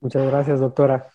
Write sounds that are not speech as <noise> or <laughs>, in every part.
Muchas gracias, doctora.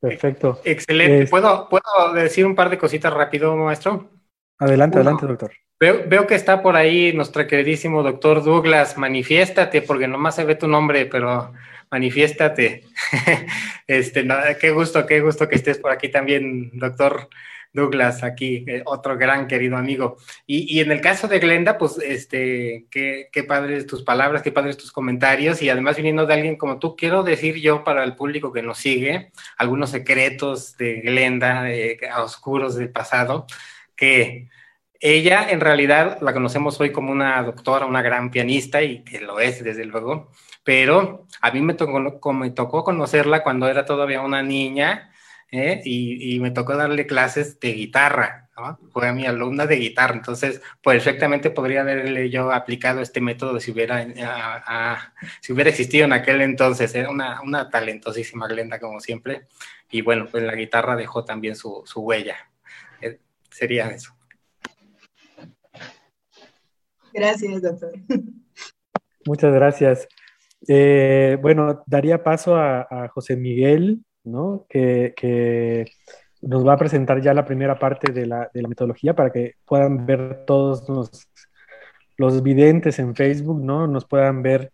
Perfecto. Excelente. ¿Puedo, ¿Puedo decir un par de cositas rápido, maestro? Adelante, adelante, doctor. Veo, veo, que está por ahí nuestro queridísimo doctor Douglas. Manifiéstate, porque nomás se ve tu nombre, pero manifiéstate. <laughs> este, qué gusto, qué gusto que estés por aquí también, doctor Douglas, aquí, eh, otro gran querido amigo. Y, y, en el caso de Glenda, pues, este, qué, qué padres tus palabras, qué padres tus comentarios, y además viniendo de alguien como tú, quiero decir yo para el público que nos sigue, algunos secretos de Glenda, oscuros del pasado, que ella en realidad la conocemos hoy como una doctora, una gran pianista, y que lo es, desde luego, pero a mí me tocó conocerla cuando era todavía una niña ¿eh? y, y, me tocó darle clases de guitarra. ¿no? Fue a mi alumna de guitarra, entonces perfectamente podría haberle yo aplicado este método si hubiera, a, a, si hubiera existido en aquel entonces. Era una, una talentosísima Glenda, como siempre. Y bueno, pues la guitarra dejó también su, su huella. Eh, sería eso. Gracias, doctor. Muchas gracias. Eh, bueno, daría paso a, a José Miguel, ¿no? Que, nos va a presentar ya la primera parte de la, de la metodología para que puedan ver todos los, los, videntes en Facebook, ¿no? Nos puedan ver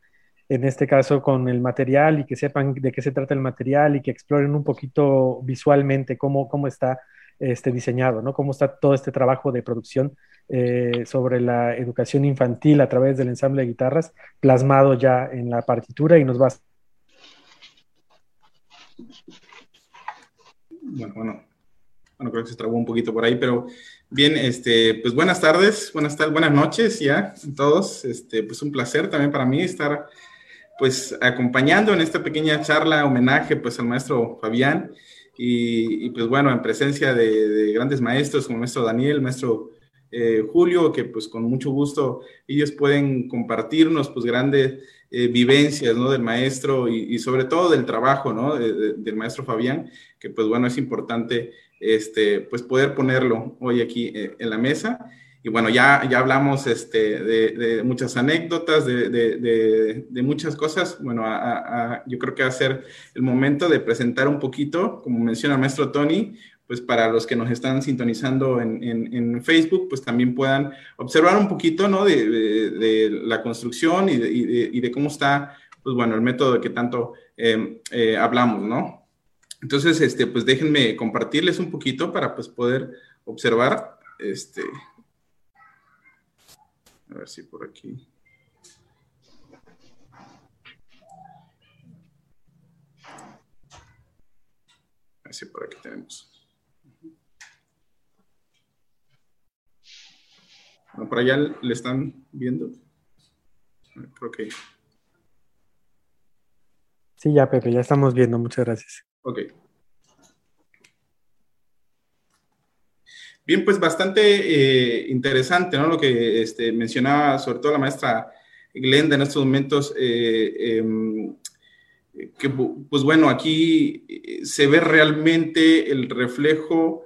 en este caso con el material y que sepan de qué se trata el material y que exploren un poquito visualmente cómo, cómo está este, diseñado, ¿no? Cómo está todo este trabajo de producción eh, sobre la educación infantil a través del ensamble de guitarras, plasmado ya en la partitura y nos va a... Bueno, bueno, bueno, creo que se trabó un poquito por ahí, pero bien, este, pues buenas tardes, buenas tardes, buenas noches ya a todos, este, pues un placer también para mí estar pues acompañando en esta pequeña charla, homenaje pues al maestro Fabián. Y, pues bueno, en presencia de, de, grandes maestros como el maestro Daniel, maestro eh, Julio, que pues con mucho gusto ellos pueden compartirnos pues grandes eh, vivencias, ¿no? Del maestro y, sobre todo del trabajo, ¿no? De, de, del maestro Fabián, que pues bueno, es importante este, pues poder ponerlo hoy aquí eh, en la mesa. Y bueno, ya, ya hablamos este, de, muchas anécdotas, de, muchas cosas. Bueno, yo creo que va a ser el momento de presentar un poquito, como menciona el maestro Tony, pues para los que nos están sintonizando en, en, Facebook, pues también puedan observar un poquito, ¿no? De, la construcción y de, cómo está, pues bueno, el método que tanto eh, eh, hablamos, ¿no? Entonces, este, pues déjenme compartirles un poquito para pues poder observar, este, a ver si por aquí. A ver si por aquí tenemos. Bueno, por allá le están viendo. Creo que. Sí, ya, Pepe, ya estamos viendo. Muchas gracias. Ok. Bien, pues bastante eh, interesante, ¿no? Lo que este, mencionaba sobre todo la maestra Glenda en estos momentos, eh, eh, que pues bueno, aquí se ve realmente el reflejo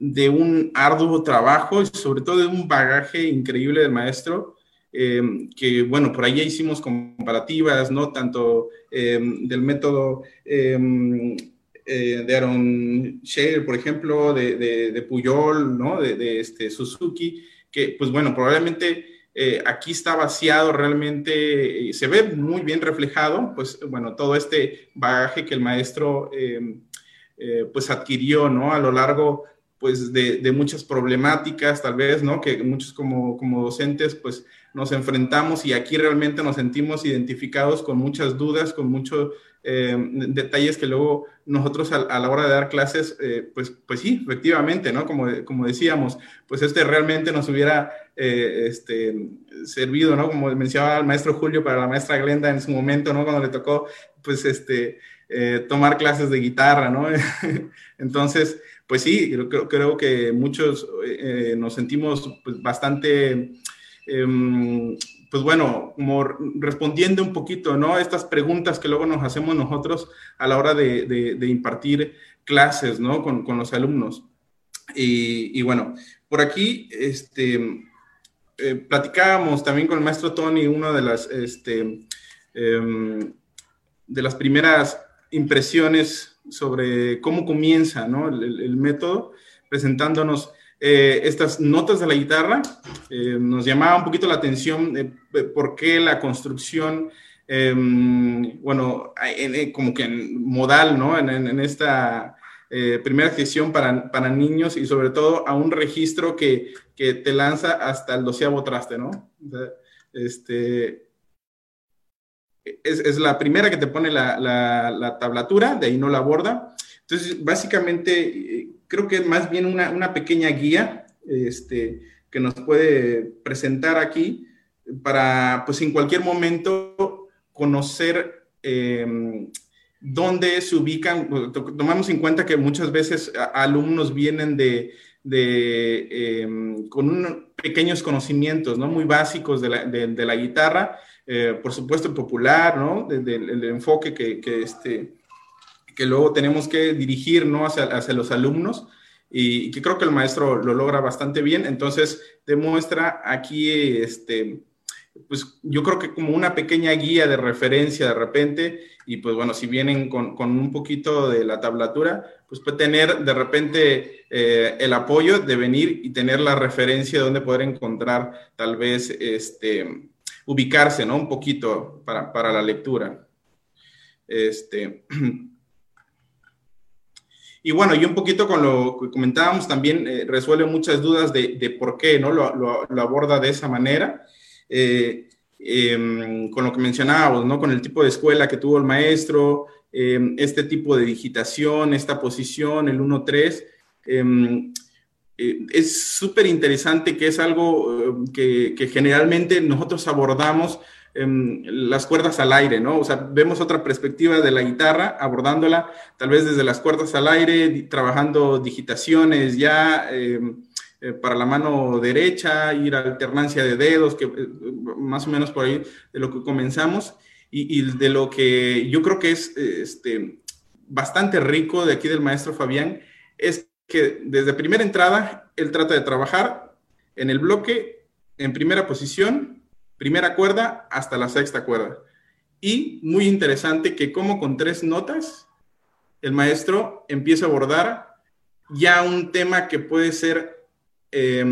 de un arduo trabajo y sobre todo de un bagaje increíble del maestro, eh, que bueno, por ahí ya hicimos comparativas, ¿no? Tanto eh, del método eh, de Aaron Scheer, por ejemplo, de, de, de Puyol, ¿no? De, de, este Suzuki, que pues bueno, probablemente aquí está vaciado realmente, se ve muy bien reflejado, pues bueno, todo este bagaje que el maestro pues adquirió, ¿no? A lo largo pues de, de, muchas problemáticas tal vez, ¿no? Que muchos como, como docentes pues nos enfrentamos y aquí realmente nos sentimos identificados con muchas dudas, con muchos eh, detalles que luego nosotros a, la hora de dar clases, eh, pues, pues sí, efectivamente, ¿no? Como, como decíamos, pues este realmente nos hubiera eh, este, servido, ¿no? Como mencionaba el maestro Julio para la maestra Glenda en su momento, ¿no? Cuando le tocó, pues, este, tomar clases de guitarra, ¿no? <laughs> Entonces, pues sí, creo, que muchos eh, nos sentimos pues, bastante, eh, pues bueno, como respondiendo un poquito, ¿no? Estas preguntas que luego nos hacemos nosotros a la hora de, impartir clases, ¿no? Con, los alumnos. Y, bueno, por aquí, este, eh, platicábamos también con el maestro Tony, una de las, este, de las primeras impresiones sobre cómo comienza ¿no? el, método, presentándonos eh, estas notas de la guitarra. Eh, nos llamaba un poquito la atención por qué la construcción, em, bueno, como que modal, ¿no? En, esta primera sesión para, para, niños y sobre todo a un registro que, que te lanza hasta el doceavo traste, ¿no? este, es, la primera que te pone la, tablatura, de ahí no la aborda. Entonces, básicamente, eh, creo que es más bien una, pequeña guía este, que nos puede presentar aquí para, pues, en cualquier momento conocer em, dónde se ubican. Tomamos en cuenta que muchas veces alumnos vienen de, em, con pequeños conocimientos, ¿no? Muy básicos de la, de la guitarra eh, por supuesto, popular, ¿no? el enfoque que, que, este, que luego tenemos que dirigir, ¿no? Hacia, hacia los alumnos y, que creo que el maestro lo logra bastante bien. Entonces, demuestra aquí, este, pues yo creo que como una pequeña guía de referencia de repente, y pues bueno, si vienen con, con un poquito de la tablatura, pues puede tener de repente eh, el apoyo de venir y tener la referencia donde poder encontrar tal vez este, ubicarse, ¿no? Un poquito para, la lectura. Este, <clears throat> y bueno, y un poquito con lo que comentábamos también eh, resuelve muchas dudas de, por qué, ¿no? Lo, aborda de esa manera. Eh, em, con lo que mencionábamos, ¿no? Con el tipo de escuela que tuvo el maestro, em, este tipo de digitación, esta posición, el 1-3. Eh, es súper interesante que es algo eh, que, generalmente nosotros abordamos em, las cuerdas al aire, ¿no? O sea, vemos otra perspectiva de la guitarra, abordándola tal vez desde las cuerdas al aire, trabajando digitaciones ya em, eh, para la mano derecha, ir a alternancia de dedos, que más o menos por ahí de lo que comenzamos, y, y de lo que yo creo que es este, bastante rico de aquí del maestro Fabián, es que desde primera entrada él trata de trabajar en el bloque en primera posición, primera cuerda hasta la sexta cuerda. Y muy interesante que como con tres notas el maestro empieza a abordar ya un tema que puede ser eh,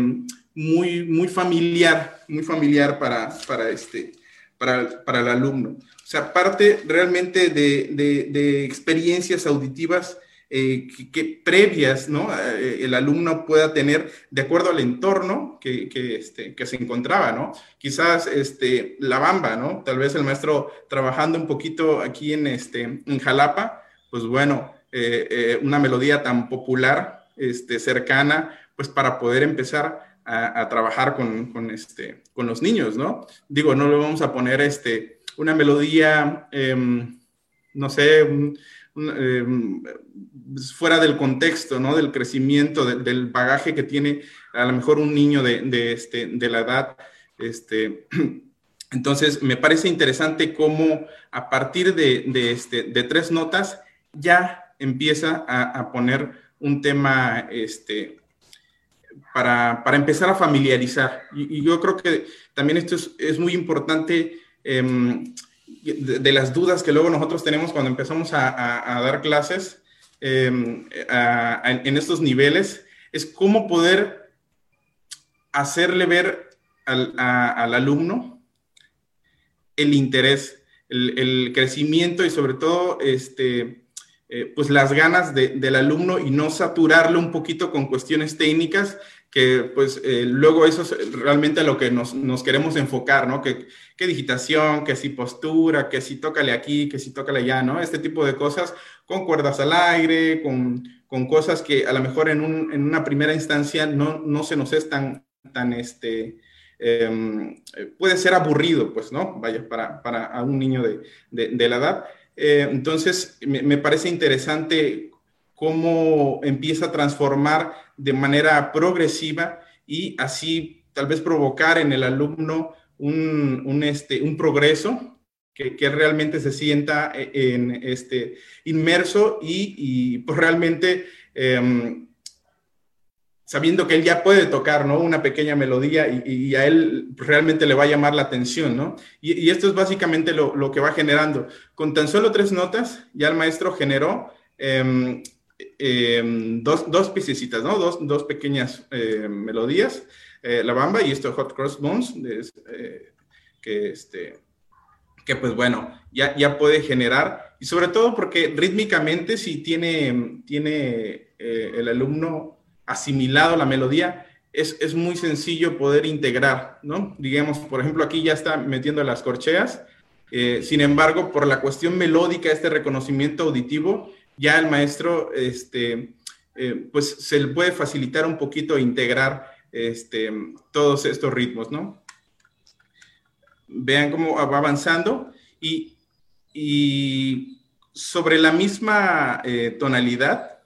muy, muy familiar, muy familiar para, para, este, para, el alumno. O sea, parte realmente de, de, de experiencias auditivas eh, que, previas ¿no? Eh, el alumno pueda tener de acuerdo al entorno que, que, este, que se encontraba, ¿no? Quizás este, la bamba, ¿no? Tal vez el maestro trabajando un poquito aquí en, este, en Jalapa, pues bueno, eh, una melodía tan popular, este, cercana, pues para poder empezar a, trabajar con, con, este, con los niños, ¿no? Digo, no le vamos a poner este, una melodía, em, no sé, un, eh, fuera del contexto, ¿no? Del crecimiento, del bagaje que tiene a lo mejor un niño de, este, de la edad. Este, <clears throat> entonces, me parece interesante cómo a partir de, este, de tres notas ya empieza a, poner un tema este, para, para, empezar a familiarizar. Y, yo creo que también esto es, es muy importante. Em, de, las dudas que luego nosotros tenemos cuando empezamos a, dar clases em, en estos niveles, es cómo poder hacerle ver al, alumno el interés, el, crecimiento y sobre todo este, eh, pues las ganas del alumno y no saturarlo un poquito con cuestiones técnicas que pues eh, luego eso es realmente a lo que nos, nos queremos enfocar, ¿no? Que, que, digitación, que si postura, que si tócale aquí, que si tócale allá, ¿no? Este tipo de cosas con cuerdas al aire, con, con cosas que a lo mejor en, un, en, una primera instancia no, no se nos es tan, tan este, em, puede ser aburrido, pues, ¿no? Vaya, para, para a un niño de, de, la edad. Eh, entonces, me, me parece interesante cómo empieza a transformar de manera progresiva y así tal vez provocar en el alumno un, este, un progreso que, realmente se sienta e, en, este, inmerso y, pues realmente em, sabiendo que él ya puede tocar, ¿no? Una pequeña melodía y, a él realmente le va a llamar la atención, ¿no? Y, esto es básicamente lo, que va generando. Con tan solo tres notas, ya el maestro generó em, em, dos, dos piececitas, ¿no? Dos, dos pequeñas eh, melodías, eh, la bamba y esto Hot Cross Bones, eh, que este que pues bueno, ya, ya puede generar, y sobre todo porque rítmicamente si tiene, tiene el alumno asimilado la melodía, es, es, muy sencillo poder integrar, ¿no? Digamos, por ejemplo, aquí ya está metiendo las corcheas, eh, sin embargo, por la cuestión melódica, este reconocimiento auditivo, ya el maestro, este, eh, pues se le puede facilitar un poquito integrar este, todos estos ritmos, ¿no? Vean cómo va avanzando y, y sobre la misma eh, tonalidad,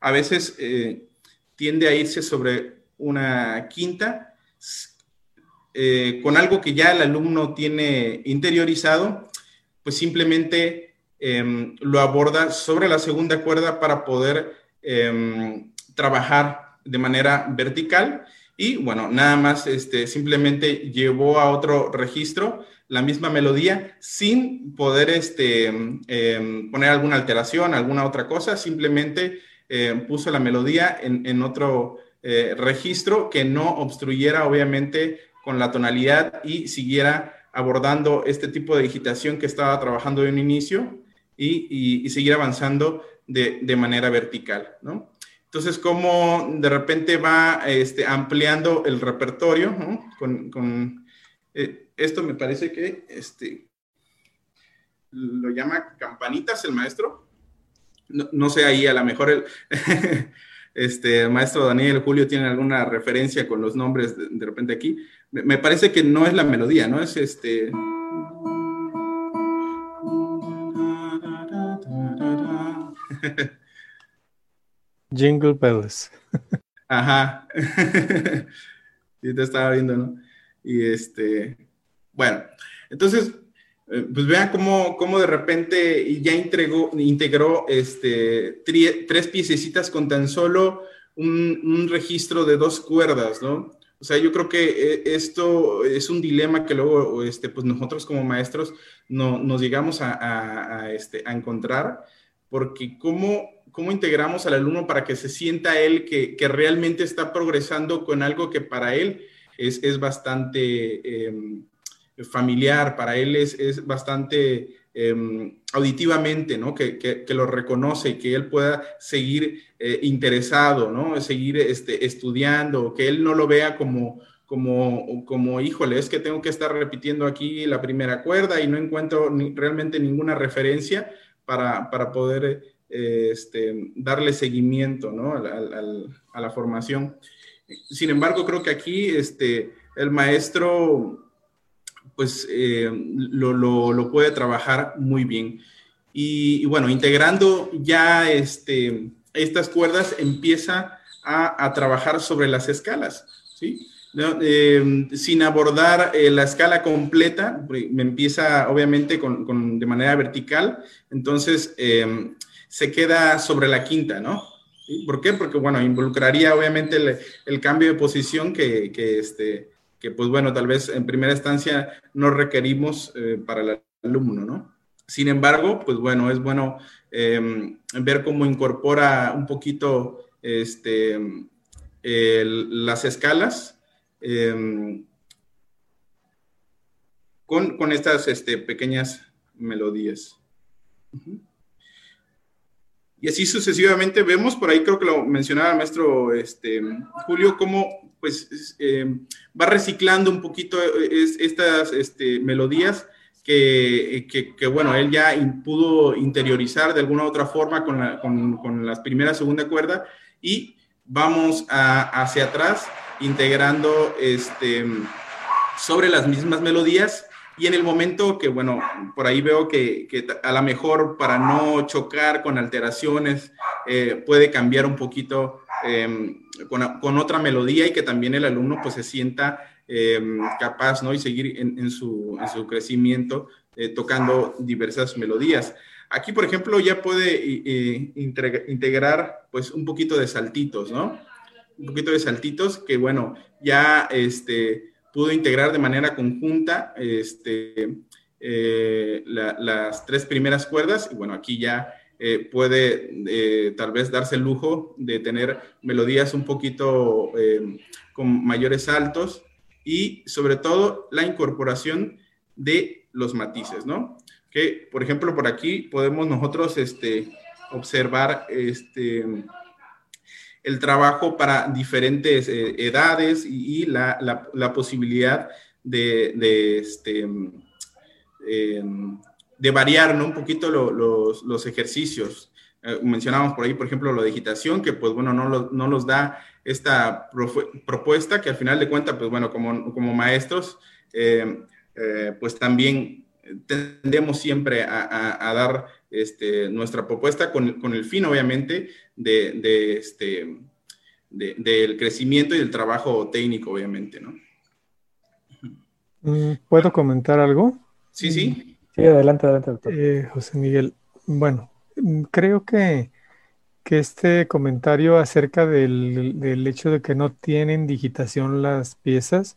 a veces tiende a irse sobre una quinta, eh, con algo que ya el alumno tiene interiorizado, pues simplemente em, lo aborda sobre la segunda cuerda para poder em, trabajar de manera vertical. Y bueno, nada más este, simplemente llevó a otro registro la misma melodía sin poder este, em, poner alguna alteración, alguna otra cosa, simplemente puso la melodía en, otro eh, registro que no obstruyera obviamente con la tonalidad y siguiera abordando este tipo de digitación que estaba trabajando de un inicio y, seguir avanzando de, manera vertical, ¿no? Entonces, como de repente va este, ampliando el repertorio, Con, eh, esto me parece que este, lo llama campanitas el maestro no, sé ahí, a lo mejor el, <laughs> este, maestro Daniel Julio tiene alguna referencia con los nombres de, repente aquí. Me, parece que no es la melodía, ¿no? Es este... <laughs> Jingle Bells. Ajá. <laughs> sí, te estaba viendo, ¿no? Y este, bueno, entonces eh, pues vean cómo, cómo, de repente ya integró, integró este, tres piececitas con tan solo un, registro de dos cuerdas, ¿no? O sea, yo creo que eh, esto es un dilema que luego este, pues nosotros como maestros no, nos llegamos a, este, a encontrar, porque cómo, cómo integramos al alumno para que se sienta él que, que realmente está progresando con algo que para él es, es bastante... Em, familiar, para él es, es bastante em, auditivamente, ¿no? Que, que, lo reconoce y que él pueda seguir eh, interesado, ¿no? Seguir este, estudiando, que él no lo vea como, como, como, híjole, es que tengo que estar repitiendo aquí la primera cuerda y no encuentro realmente ninguna referencia para, para poder eh, este, darle seguimiento, ¿no? a la formación. Sin embargo, creo que aquí este, el maestro pues eh, lo, puede trabajar muy bien. Y, bueno, integrando ya este, estas cuerdas, empieza a, trabajar sobre las escalas, ¿sí? Eh, sin abordar eh, la escala completa, me empieza obviamente con, de manera vertical, entonces se queda sobre la quinta, ¿no? ¿Por qué? Porque, bueno, involucraría obviamente el, cambio de posición que, que este, que pues bueno, tal vez en primera instancia no requerimos eh, para el alumno, ¿no? Sin embargo, pues bueno, es bueno em, ver cómo incorpora un poquito este, las escalas em, con, estas este, pequeñas melodías. Y así sucesivamente vemos, por ahí creo que lo mencionaba el maestro este, Julio, cómo pues eh, va reciclando un poquito eh, estas este, melodías que, que, bueno, él ya pudo interiorizar de alguna u otra forma con, la, con, con primera, segunda cuerda. Y vamos hacia atrás integrando este, sobre las mismas melodías y en el momento que, bueno, por ahí veo que, que a lo mejor para no chocar con alteraciones eh, puede cambiar un poquito Em, con, otra melodía y que también el alumno pues se sienta em, capaz, ¿no? Y seguir en, su, crecimiento eh, tocando diversas melodías. Aquí, por ejemplo, ya puede integrar pues un poquito de saltitos, ¿no? Un poquito de saltitos, que bueno, ya este, pudo integrar de manera conjunta este, eh, las tres primeras cuerdas y bueno, aquí ya eh, puede eh, tal vez darse el lujo de tener melodías un poquito con mayores saltos y sobre todo la incorporación de los matices, ¿no? Que, por ejemplo, por aquí podemos nosotros este, observar este, el trabajo para diferentes eh, edades y, la, la, posibilidad de, de, este, em, de variar ¿no? un poquito los, los, ejercicios. Eh, mencionamos por ahí, por ejemplo, la digitación, que pues bueno, no, lo, no nos da esta propuesta que al final de cuentas, pues bueno, como, como maestros, eh, pues también tendemos siempre a, a dar este, nuestra propuesta con, con, el fin, obviamente, de, de este, del crecimiento y del trabajo técnico, obviamente, ¿no? Mm, ¿Puedo comentar algo? Sí, sí. Sí, adelante, adelante, doctor. Eh, José Miguel, bueno, mm, creo que, que este comentario acerca del, del, hecho de que no tienen digitación las piezas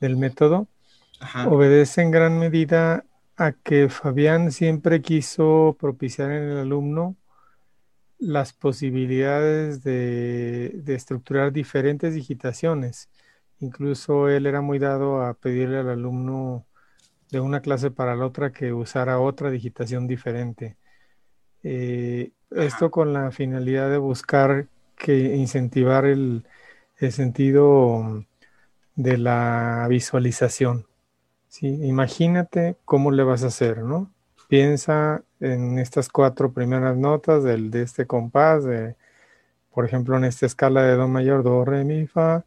del método obedece en gran medida a que Fabián siempre quiso propiciar en el alumno las posibilidades de, estructurar diferentes digitaciones. Incluso él era muy dado a pedirle al alumno de una clase para la otra que usara otra digitación diferente. Eh, esto con la finalidad de buscar que incentivar el sentido de la visualización. Sí, imagínate cómo le vas a hacer, ¿no? Piensa en estas cuatro primeras notas del, de este compás, de, por ejemplo, en esta escala de Do mayor, Do, Re, Mi, Fa,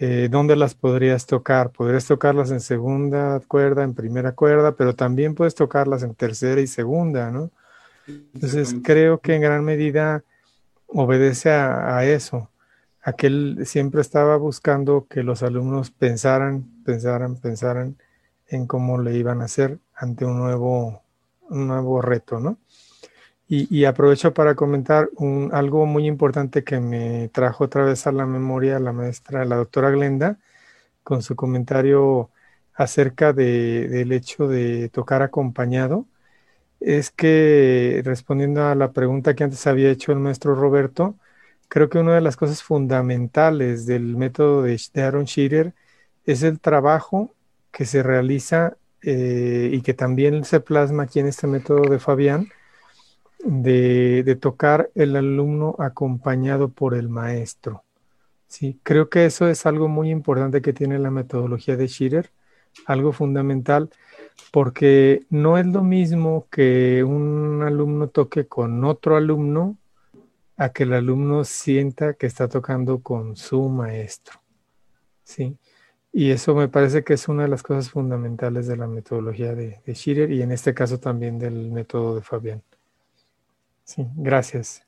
eh, ¿dónde las podrías tocar? Podrías tocarlas en segunda cuerda, en primera cuerda, pero también puedes tocarlas en tercera y segunda, ¿no? Entonces creo que en gran medida obedece a, a eso, a que él siempre estaba buscando que los alumnos pensaran, pensaran, pensaran en cómo le iban a hacer ante un nuevo, un nuevo reto, ¿no? Y, aprovecho para comentar algo muy importante que me trajo otra vez a la memoria la maestra, la doctora Glenda, con su comentario acerca de, del hecho de tocar acompañado, es que respondiendo a la pregunta que antes había hecho el maestro Roberto, creo que una de las cosas fundamentales del método de, de Aaron Shearer es el trabajo que se realiza eh, y que también se plasma aquí en este método de Fabián, de, tocar el alumno acompañado por el maestro. Sí, creo que eso es algo muy importante que tiene la metodología de Schirer, algo fundamental, porque no es lo mismo que un alumno toque con otro alumno a que el alumno sienta que está tocando con su maestro. ¿sí? Y eso me parece que es una de las cosas fundamentales de la metodología de, de Schirer y en este caso también del método de Fabián. Sí, gracias.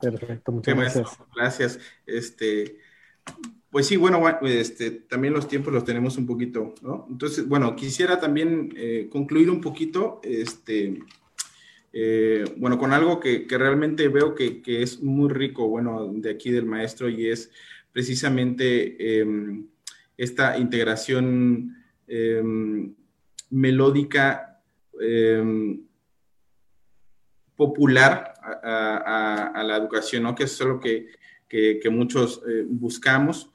Perfecto, muchas gracias. Gracias. Este, pues sí, bueno, este, también los tiempos los tenemos un poquito, ¿no? Entonces, bueno, quisiera también eh, concluir un poquito, este, eh, bueno, con algo que, que realmente veo que, que, es muy rico, bueno, de aquí del maestro y es precisamente em, esta integración em, melódica em, popular a, la educación, ¿no? que es lo que, que, muchos eh, buscamos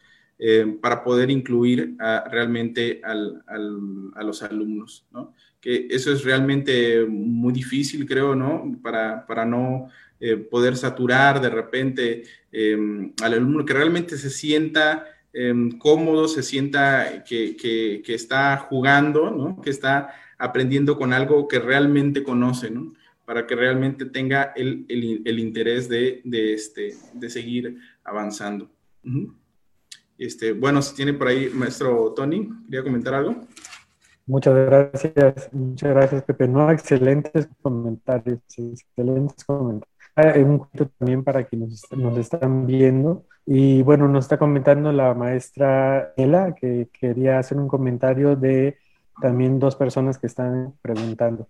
para poder incluir realmente a los alumnos. ¿no? Que eso es realmente muy difícil, creo, ¿no? Para, para no eh, poder saturar de repente em, al alumno, que realmente se sienta em, cómodo, se sienta que, que, está jugando, ¿no? que está aprendiendo con algo que realmente conoce, ¿no? para que realmente tenga el, el, interés de, de, este, de seguir avanzando. este, bueno, si tiene por ahí, maestro Tony, ¿quería comentar algo? Muchas gracias, muchas gracias, Pepe. No, excelentes comentarios, excelentes comentarios un cuento también para quienes nos, están viendo. Y bueno, nos está comentando la maestra Ela que quería hacer un comentario de también dos personas que están preguntando.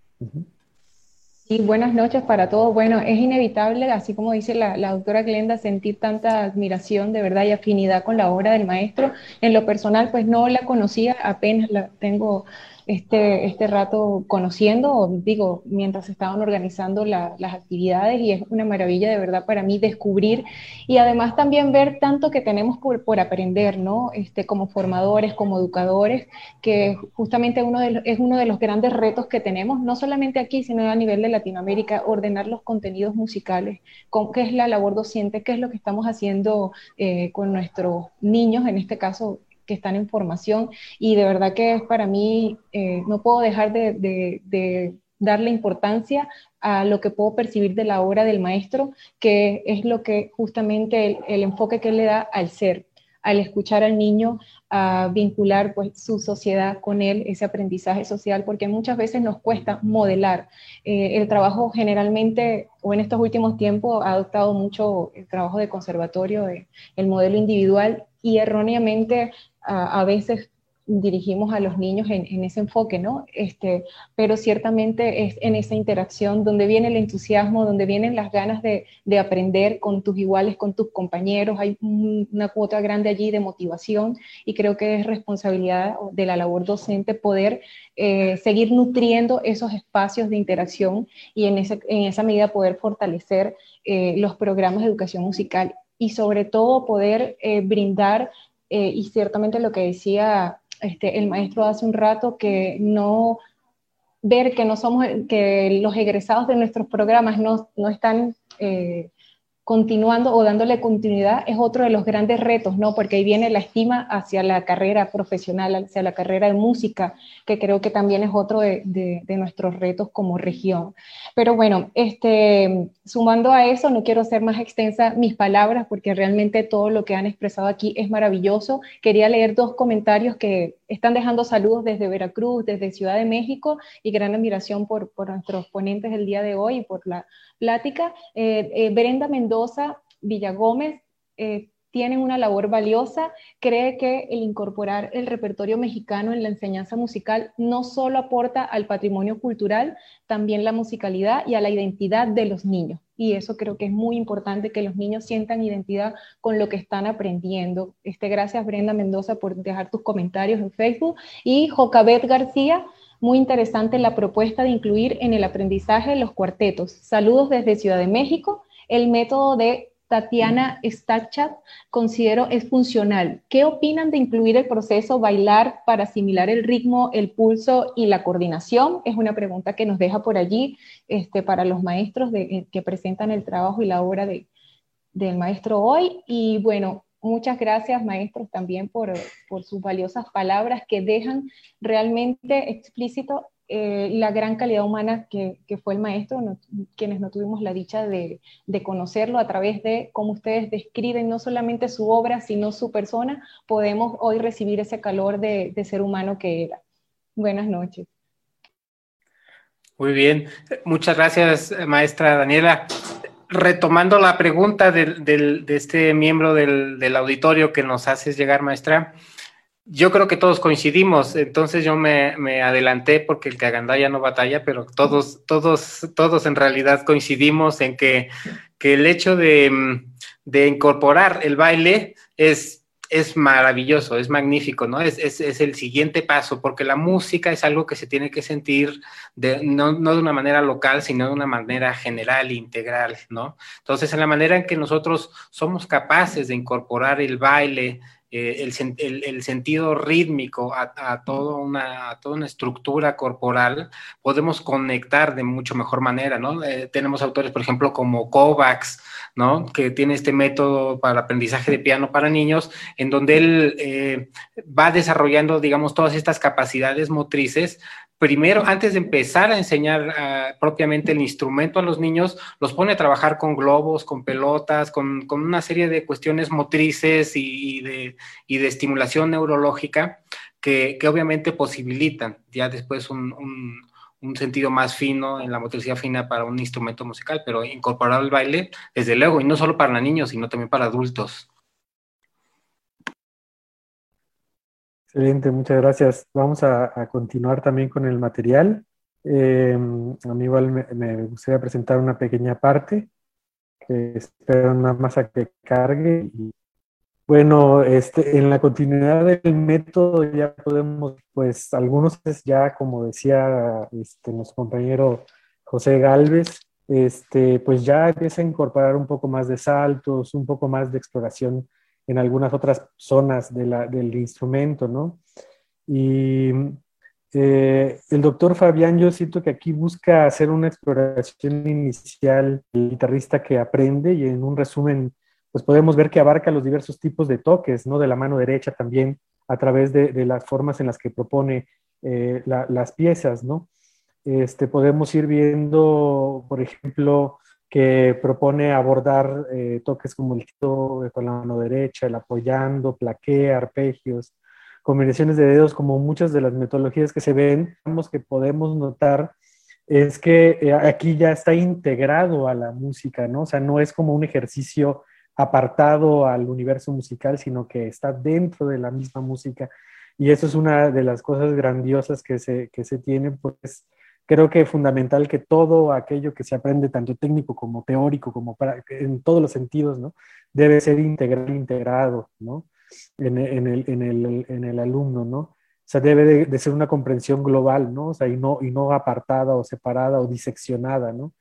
Sí, buenas noches para todos. Bueno, es inevitable, así como dice la, la, doctora Glenda, sentir tanta admiración de verdad y afinidad con la obra del maestro. En lo personal, pues no la conocía, apenas la tengo este, este rato conociendo, digo, mientras estaban organizando las actividades y es una maravilla de verdad para mí descubrir y además también ver tanto que tenemos por, aprender, ¿no? Este, como formadores, como educadores, que justamente uno de, es uno de los grandes retos que tenemos, no solamente aquí, sino a nivel de Latinoamérica, ordenar los contenidos musicales, con qué es la labor docente, qué es lo que estamos haciendo eh, con nuestros niños, en este caso que están en formación y de verdad que es para mí, eh, no puedo dejar de, darle importancia a lo que puedo percibir de la obra del maestro, que es lo que justamente el, enfoque que él le da al ser, al escuchar al niño, a vincular pues su sociedad con él, ese aprendizaje social, porque muchas veces nos cuesta modelar. Eh, el trabajo generalmente, o en estos últimos tiempos, ha adoptado mucho el trabajo de conservatorio, el modelo individual, y erróneamente a, veces dirigimos a los niños en, ese enfoque, ¿no? Este, pero ciertamente es en esa interacción donde viene el entusiasmo, donde vienen las ganas de, aprender con tus iguales, con tus compañeros, hay una cuota grande allí de motivación y creo que es responsabilidad de la labor docente poder eh, seguir nutriendo esos espacios de interacción y en, esa medida poder fortalecer eh, los programas de educación musical y sobre todo poder eh, brindar eh, y ciertamente lo que decía este, el maestro hace un rato, que no ver que no somos, que los egresados de nuestros programas no, no están eh, continuando o dándole continuidad es otro de los grandes retos, ¿no? Porque ahí viene la estima hacia la carrera profesional, hacia la carrera de música, que creo que también es otro de, de, nuestros retos como región. Pero bueno, este, sumando a eso, no quiero hacer más extensa mis palabras porque realmente todo lo que han expresado aquí es maravilloso. Quería leer dos comentarios que están dejando saludos desde Veracruz, desde Ciudad de México y gran admiración por, nuestros ponentes del día de hoy y por la plática. Eh, eh, Brenda Mendoza Villagómez eh, tienen una labor valiosa, cree que el incorporar el repertorio mexicano en la enseñanza musical no solo aporta al patrimonio cultural, también la musicalidad y a la identidad de los niños. Y eso creo que es muy importante, que los niños sientan identidad con lo que están aprendiendo. Este, gracias Brenda Mendoza por dejar tus comentarios en Facebook. Y Jocabet García muy interesante la propuesta de incluir en el aprendizaje los cuartetos. Saludos desde Ciudad de México. El método de Tatiana Stachat considero es funcional. ¿Qué opinan de incluir el proceso bailar para asimilar el ritmo, el pulso y la coordinación? Es una pregunta que nos deja por allí este, para los maestros de, que presentan el trabajo y la obra de, del maestro hoy. Y bueno, Muchas gracias, maestros, también por, sus valiosas palabras que dejan realmente explícito eh, la gran calidad humana que, fue el maestro, quienes no tuvimos la dicha de, conocerlo a través de cómo ustedes describen no solamente su obra, sino su persona, podemos hoy recibir ese calor de, ser humano que era. Buenas noches. Muy bien, muchas gracias, maestra Daniela retomando la pregunta de este miembro del, auditorio que nos haces llegar, maestra, yo creo que todos coincidimos, entonces yo me, adelanté porque el que ya no batalla, pero todos, todos, todos en realidad coincidimos en que, el hecho de, de incorporar el baile es es maravilloso, es magnífico, ¿no? Es, es, el siguiente paso, porque la música es algo que se tiene que sentir de, no, no, de una manera local, sino de una manera general, integral, ¿no? Entonces, en la manera en que nosotros somos capaces de incorporar el baile, eh, el, sentido rítmico a, toda una, toda una estructura corporal, podemos conectar de mucho mejor manera, ¿no? Eh, tenemos autores, por ejemplo, como Kovacs, ¿no? Que tiene este método para aprendizaje de piano para niños, en donde él eh, va desarrollando, digamos, todas estas capacidades motrices primero, antes de empezar a enseñar ah, propiamente el instrumento a los niños, los pone a trabajar con globos, con pelotas, con, una serie de cuestiones motrices y, de, estimulación neurológica que, obviamente posibilitan ya después un, sentido más fino en la motricidad fina para un instrumento musical, pero incorporar el baile, desde luego, y no solo para niños, sino también para adultos. Excelente, muchas gracias. Vamos a, continuar también con el material. Eh, a mí igual me, gustaría presentar una pequeña parte que espero nada más a que cargue. bueno, este, en la continuidad del método ya podemos, pues algunos ya, como decía este, nuestro compañero José Galvez, este, pues ya empieza a incorporar un poco más de saltos, un poco más de exploración en algunas otras zonas del instrumento, ¿no? Y eh, el doctor Fabián, yo siento que aquí busca hacer una exploración inicial el guitarrista que aprende y en un resumen, pues podemos ver que abarca los diversos tipos de toques, ¿no? De la mano derecha también, a través de, de las formas en las que propone eh, las piezas, ¿no? Este, podemos ir viendo, por ejemplo, que propone abordar eh, toques como el tito con la mano derecha, el apoyando, plaqué, arpegios, combinaciones de dedos, como muchas de las metodologías que se ven, que podemos notar es que eh, aquí ya está integrado a la música, ¿no? O sea, no es como un ejercicio apartado al universo musical, sino que está dentro de la misma música. Y eso es una de las cosas grandiosas que se, que se tiene, pues creo que es fundamental que todo aquello que se aprende, tanto técnico como teórico, como para, en todos los sentidos, ¿no? Debe ser integral, integrado, ¿no? En, en, el, en, el, en, el, alumno, ¿no? O sea, debe de, ser una comprensión global, ¿no? O sea, y no, y no apartada o separada o diseccionada, ¿no?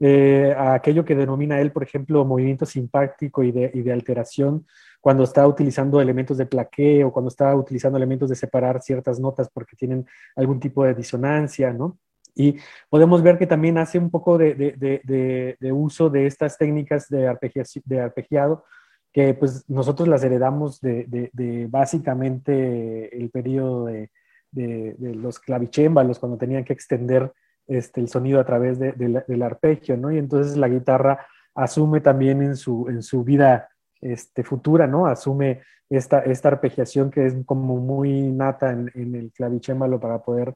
Eh, aquello que denomina él, por ejemplo, movimiento simpáctico y de, y de alteración, cuando está utilizando elementos de plaqué o cuando está utilizando elementos de separar ciertas notas porque tienen algún tipo de disonancia, ¿no? Y podemos ver que también hace un poco de, uso de estas técnicas de, de arpegiado, que pues nosotros las heredamos de, básicamente el periodo de, los clavicémbalos, cuando tenían que extender este, el sonido a través del arpegio, ¿no? Y entonces la guitarra asume también en su, en su vida este, futura, ¿no? Asume esta, esta arpegiación que es como muy nata en, en el clavicémbalo para poder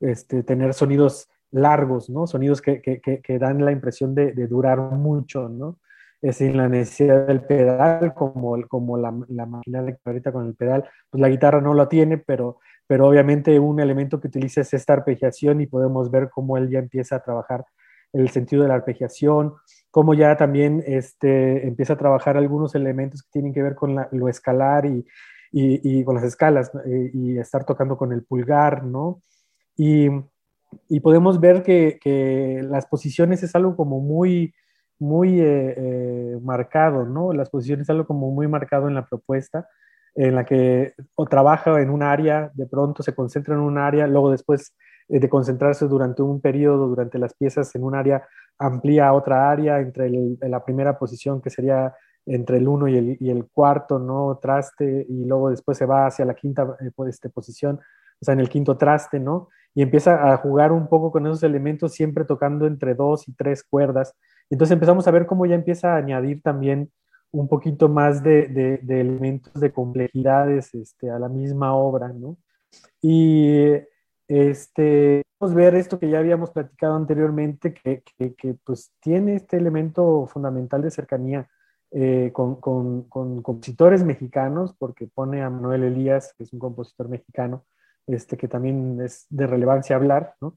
este, tener sonidos largos, ¿no? Sonidos que, que, que, dan la impresión de, durar mucho, ¿no? Es sin la necesidad del pedal, como, la, la máquina de ahorita con el pedal, pues la guitarra no lo tiene, pero, obviamente un elemento que utiliza es esta arpegiación y podemos ver cómo él ya empieza a trabajar el sentido de la arpegiación, cómo ya también este, empieza a trabajar algunos elementos que tienen que ver con lo escalar y, y, y, con las escalas eh, y estar tocando con el pulgar, ¿no? Y, y podemos ver que, que, las posiciones es algo como muy, muy eh, eh, marcado, ¿no? Las posiciones es algo como muy marcado en la propuesta, en la que o trabaja en un área, de pronto se concentra en un área, luego después eh, de concentrarse durante un periodo, durante las piezas en un área, amplía a otra área entre la primera posición que sería entre el 1 y el, y el, cuarto, ¿no? Traste, y luego después se va hacia la quinta este, posición, o sea, en el quinto traste, ¿no? Y empieza a jugar un poco con esos elementos, siempre tocando entre dos y tres cuerdas. Entonces empezamos a ver cómo ya empieza a añadir también un poquito más de, elementos de complejidades este, a la misma obra, ¿no? Y este, a ver esto que ya habíamos platicado anteriormente, que, que, pues tiene este elemento fundamental de cercanía eh, con, con, compositores mexicanos, porque pone a Manuel Elías, que es un compositor mexicano, este, que también es de relevancia hablar, ¿no?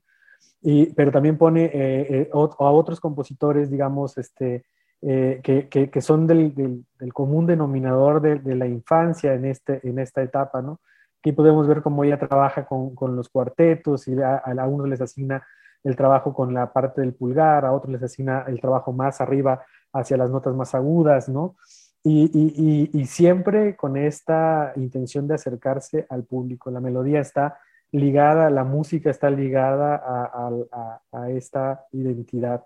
Y, pero también pone eh, eh, a otros compositores, digamos, este, eh, que, que, son del, del, común denominador de, la infancia en, este, en esta etapa, ¿no? Aquí podemos ver cómo ella trabaja con, con los cuartetos y a, a unos les asigna el trabajo con la parte del pulgar, a otros les asigna el trabajo más arriba hacia las notas más agudas, ¿no? Y, siempre con esta intención de acercarse al público. La melodía está ligada, la música está ligada a, esta identidad.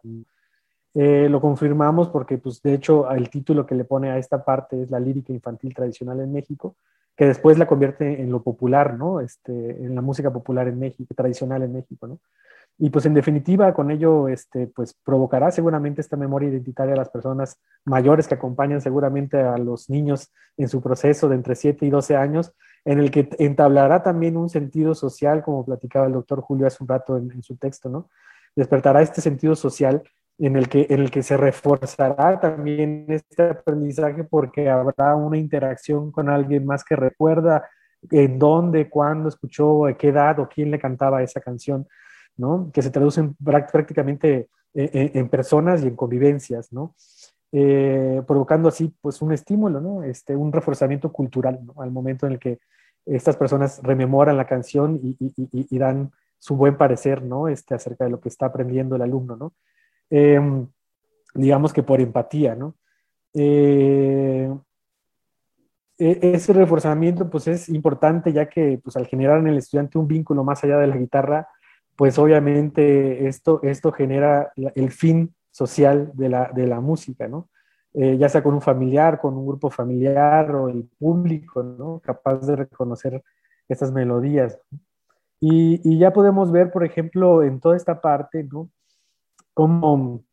Eh, lo confirmamos porque, pues, de hecho, el título que le pone a esta parte es la lírica infantil tradicional en México, que después la convierte en lo popular, ¿no? Este, en la música popular en México, tradicional en México, ¿no? Y pues en definitiva, con ello, este, pues provocará seguramente esta memoria identitaria a las personas mayores que acompañan seguramente a los niños en su proceso de entre 7 y 12 años, en el que entablará también un sentido social, como platicaba el doctor Julio hace un rato en, su texto, ¿no? Despertará este sentido social en el, que, en el que se reforzará también este aprendizaje porque habrá una interacción con alguien más que recuerda en dónde, cuándo escuchó, a qué edad o quién le cantaba esa canción ¿no? Que se traducen prácticamente en, personas y en convivencias, ¿no? Eh, provocando así pues un estímulo. Este, un reforzamiento cultural. Al momento en el que estas personas rememoran la canción y, dan su buen parecer, ¿no? Este, acerca de lo que está aprendiendo el alumno, ¿no? Em, digamos que por empatía. Eh, e, ese reforzamiento pues es importante ya que pues al generar en el estudiante un vínculo más allá de la guitarra, pues obviamente esto, esto genera el fin social de la, de la música, ¿no? Eh, ya sea con un familiar, con un grupo familiar o el público, ¿no? Capaz de reconocer estas melodías. Y, y, ya podemos ver, por ejemplo, en toda esta parte, ¿no? Como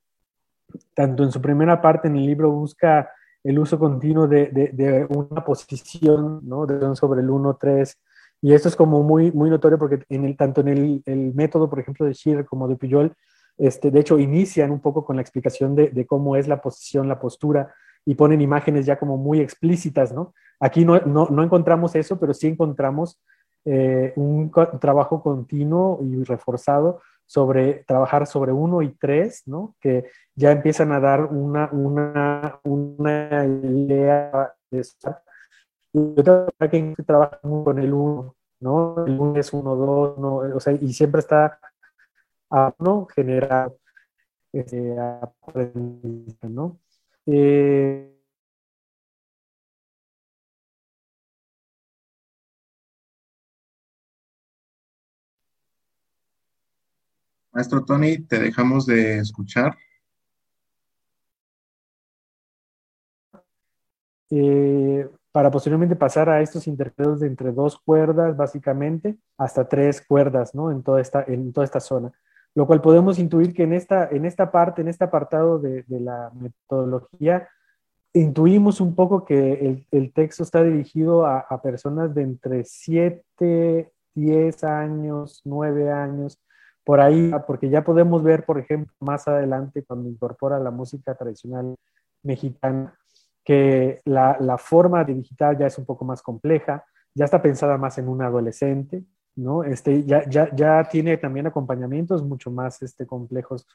tanto en su primera parte en el libro busca el uso continuo de, de, de una posición, ¿no? De sobre el 1, 3, y esto es como muy, muy notorio porque en el, tanto en el, el método, por ejemplo, de Schiller como de Puyol, este, de hecho, inician un poco con la explicación de, de, cómo es la posición, la postura, y ponen imágenes ya como muy explícitas, ¿no? Aquí no, no, no encontramos eso, pero sí encontramos eh, un trabajo continuo y reforzado sobre trabajar sobre uno y tres, ¿no? Que ya empiezan a dar una, una, una idea de estar y otra que trabaja con el 1, ¿no? El 1 es 1, 2, no, o sea, y siempre está a uno genera ese aprendizaje, ¿no? Eh, Maestro Tony, te dejamos de escuchar. Eh, para posteriormente pasar a estos intervalos de entre dos cuerdas, básicamente, hasta tres cuerdas, ¿no? En toda esta, en toda esta zona. Lo cual podemos intuir que en esta, en esta parte, en este apartado de, la metodología, intuimos un poco que el, texto está dirigido a, a, personas de entre 7, 10 años, 9 años, por ahí, porque ya podemos ver, por ejemplo, más adelante cuando incorpora la música tradicional mexicana, que la, la, forma digital ya es un poco más compleja, ya está pensada más en un adolescente, ¿no? Este, ya, ya, ya tiene también acompañamientos mucho más este, complejos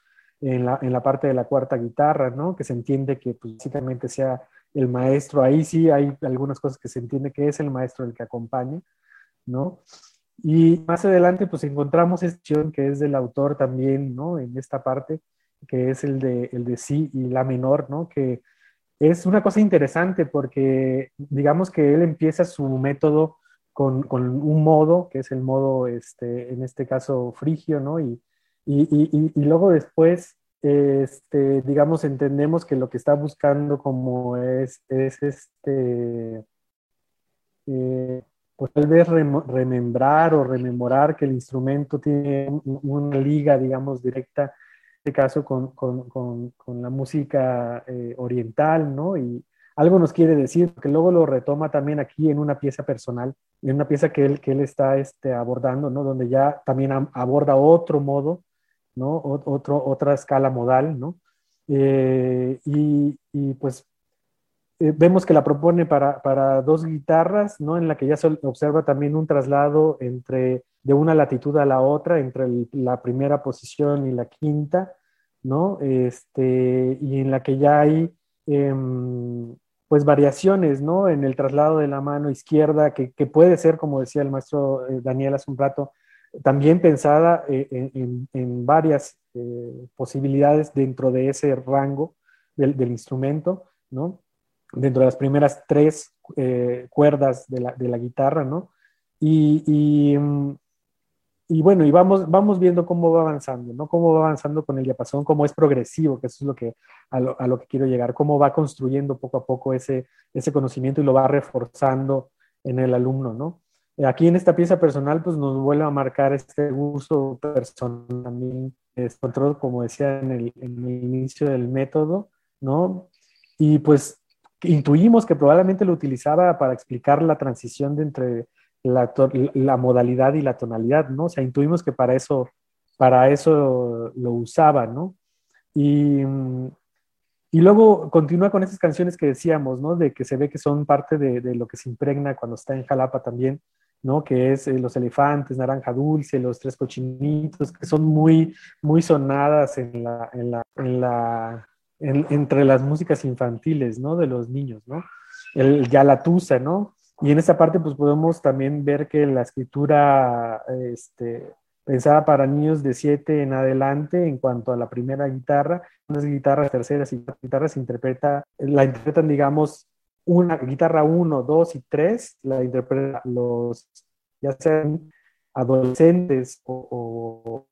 en la, en la parte de la cuarta guitarra, ¿no? Que se entiende que pues, básicamente sea el maestro, ahí sí hay algunas cosas que se entiende que es el maestro el que acompaña, ¿no? Y más adelante pues encontramos esta que es del autor también, ¿no? En esta parte, que es el de, el de sí y la menor, ¿no? Que es una cosa interesante porque digamos que él empieza su método con, con un modo, que es el modo, este, en este caso, frigio, ¿no? Y, y, y, y luego después, este, digamos, entendemos que lo que está buscando como es, es este, eh, pues tal vez remembrar o rememorar que el instrumento tiene una liga, digamos, directa este caso con, con, con, con la música eh, oriental, ¿no? Y algo nos quiere decir, porque luego lo retoma también aquí en una pieza personal, en una pieza que él, que él está este, abordando, ¿no? Donde ya también aborda otro modo, ¿no? otro, otra escala modal, ¿no? Eh, y, y, pues eh, vemos que la propone para, para, dos guitarras, ¿no? En la que ya se observa también un traslado entre de una latitud a la otra, entre el, la primera posición y la quinta, ¿no? Este, y en la que ya hay, eh, pues, variaciones, ¿no? En el traslado de la mano izquierda, que, que puede ser, como decía el maestro eh, Daniel hace un rato, también pensada eh, en, en, varias posibilidades dentro de ese rango del, del, instrumento, ¿no? Dentro de las primeras tres eh, cuerdas de la, de la, guitarra, ¿no? Y, y, mm, y bueno, y vamos, vamos viendo cómo va avanzando, ¿no? Cómo va avanzando con el diapasón, cómo es progresivo, que eso es lo que, a, lo, a lo que quiero llegar, cómo va construyendo poco a poco ese, ese conocimiento y lo va reforzando en el alumno, ¿no? Aquí en esta pieza personal, pues nos vuelve a marcar este gusto personal también, control, como decía en el, en el inicio del método, ¿no? Y pues intuimos que probablemente lo utilizaba para explicar la transición de entre la, modalidad y la tonalidad, ¿no? O sea, intuimos que para eso, para eso lo usaba, ¿no? Y, y luego continúa con esas canciones que decíamos, ¿no? De que se ve que son parte de, de, lo que se impregna cuando está en Jalapa también, ¿no? Que es eh, Los Elefantes, Naranja Dulce, Los Tres Cochinitos, que son muy, muy sonadas en la, en la, en la, entre las músicas infantiles, ¿no? De los niños, ¿no? El Yalatusa, ¿no? Y en esa parte, pues podemos también ver que la escritura, este, pensada para niños de siete en adelante en cuanto a la primera guitarra, las guitarras terceras y guitarras interpreta, la interpretan, digamos, una guitarra 1, 2 y 3 la interpretan los, ya sean adolescentes o,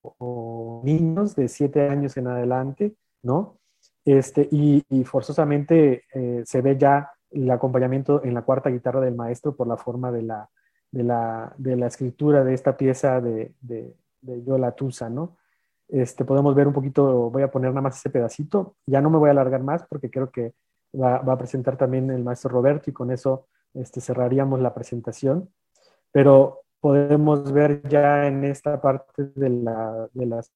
niños de 7 años en adelante, ¿no? Este, y, forzosamente eh, se ve ya el acompañamiento en la cuarta guitarra del maestro por la forma de la, de la, de la escritura de esta pieza de, de, de Yola Tusa, ¿no? Este, podemos ver un poquito, voy a poner nada más ese pedacito, ya no me voy a alargar más porque creo que va, a presentar también el maestro Roberto y con eso este, cerraríamos la presentación. Pero podemos ver ya en esta parte de, la, de las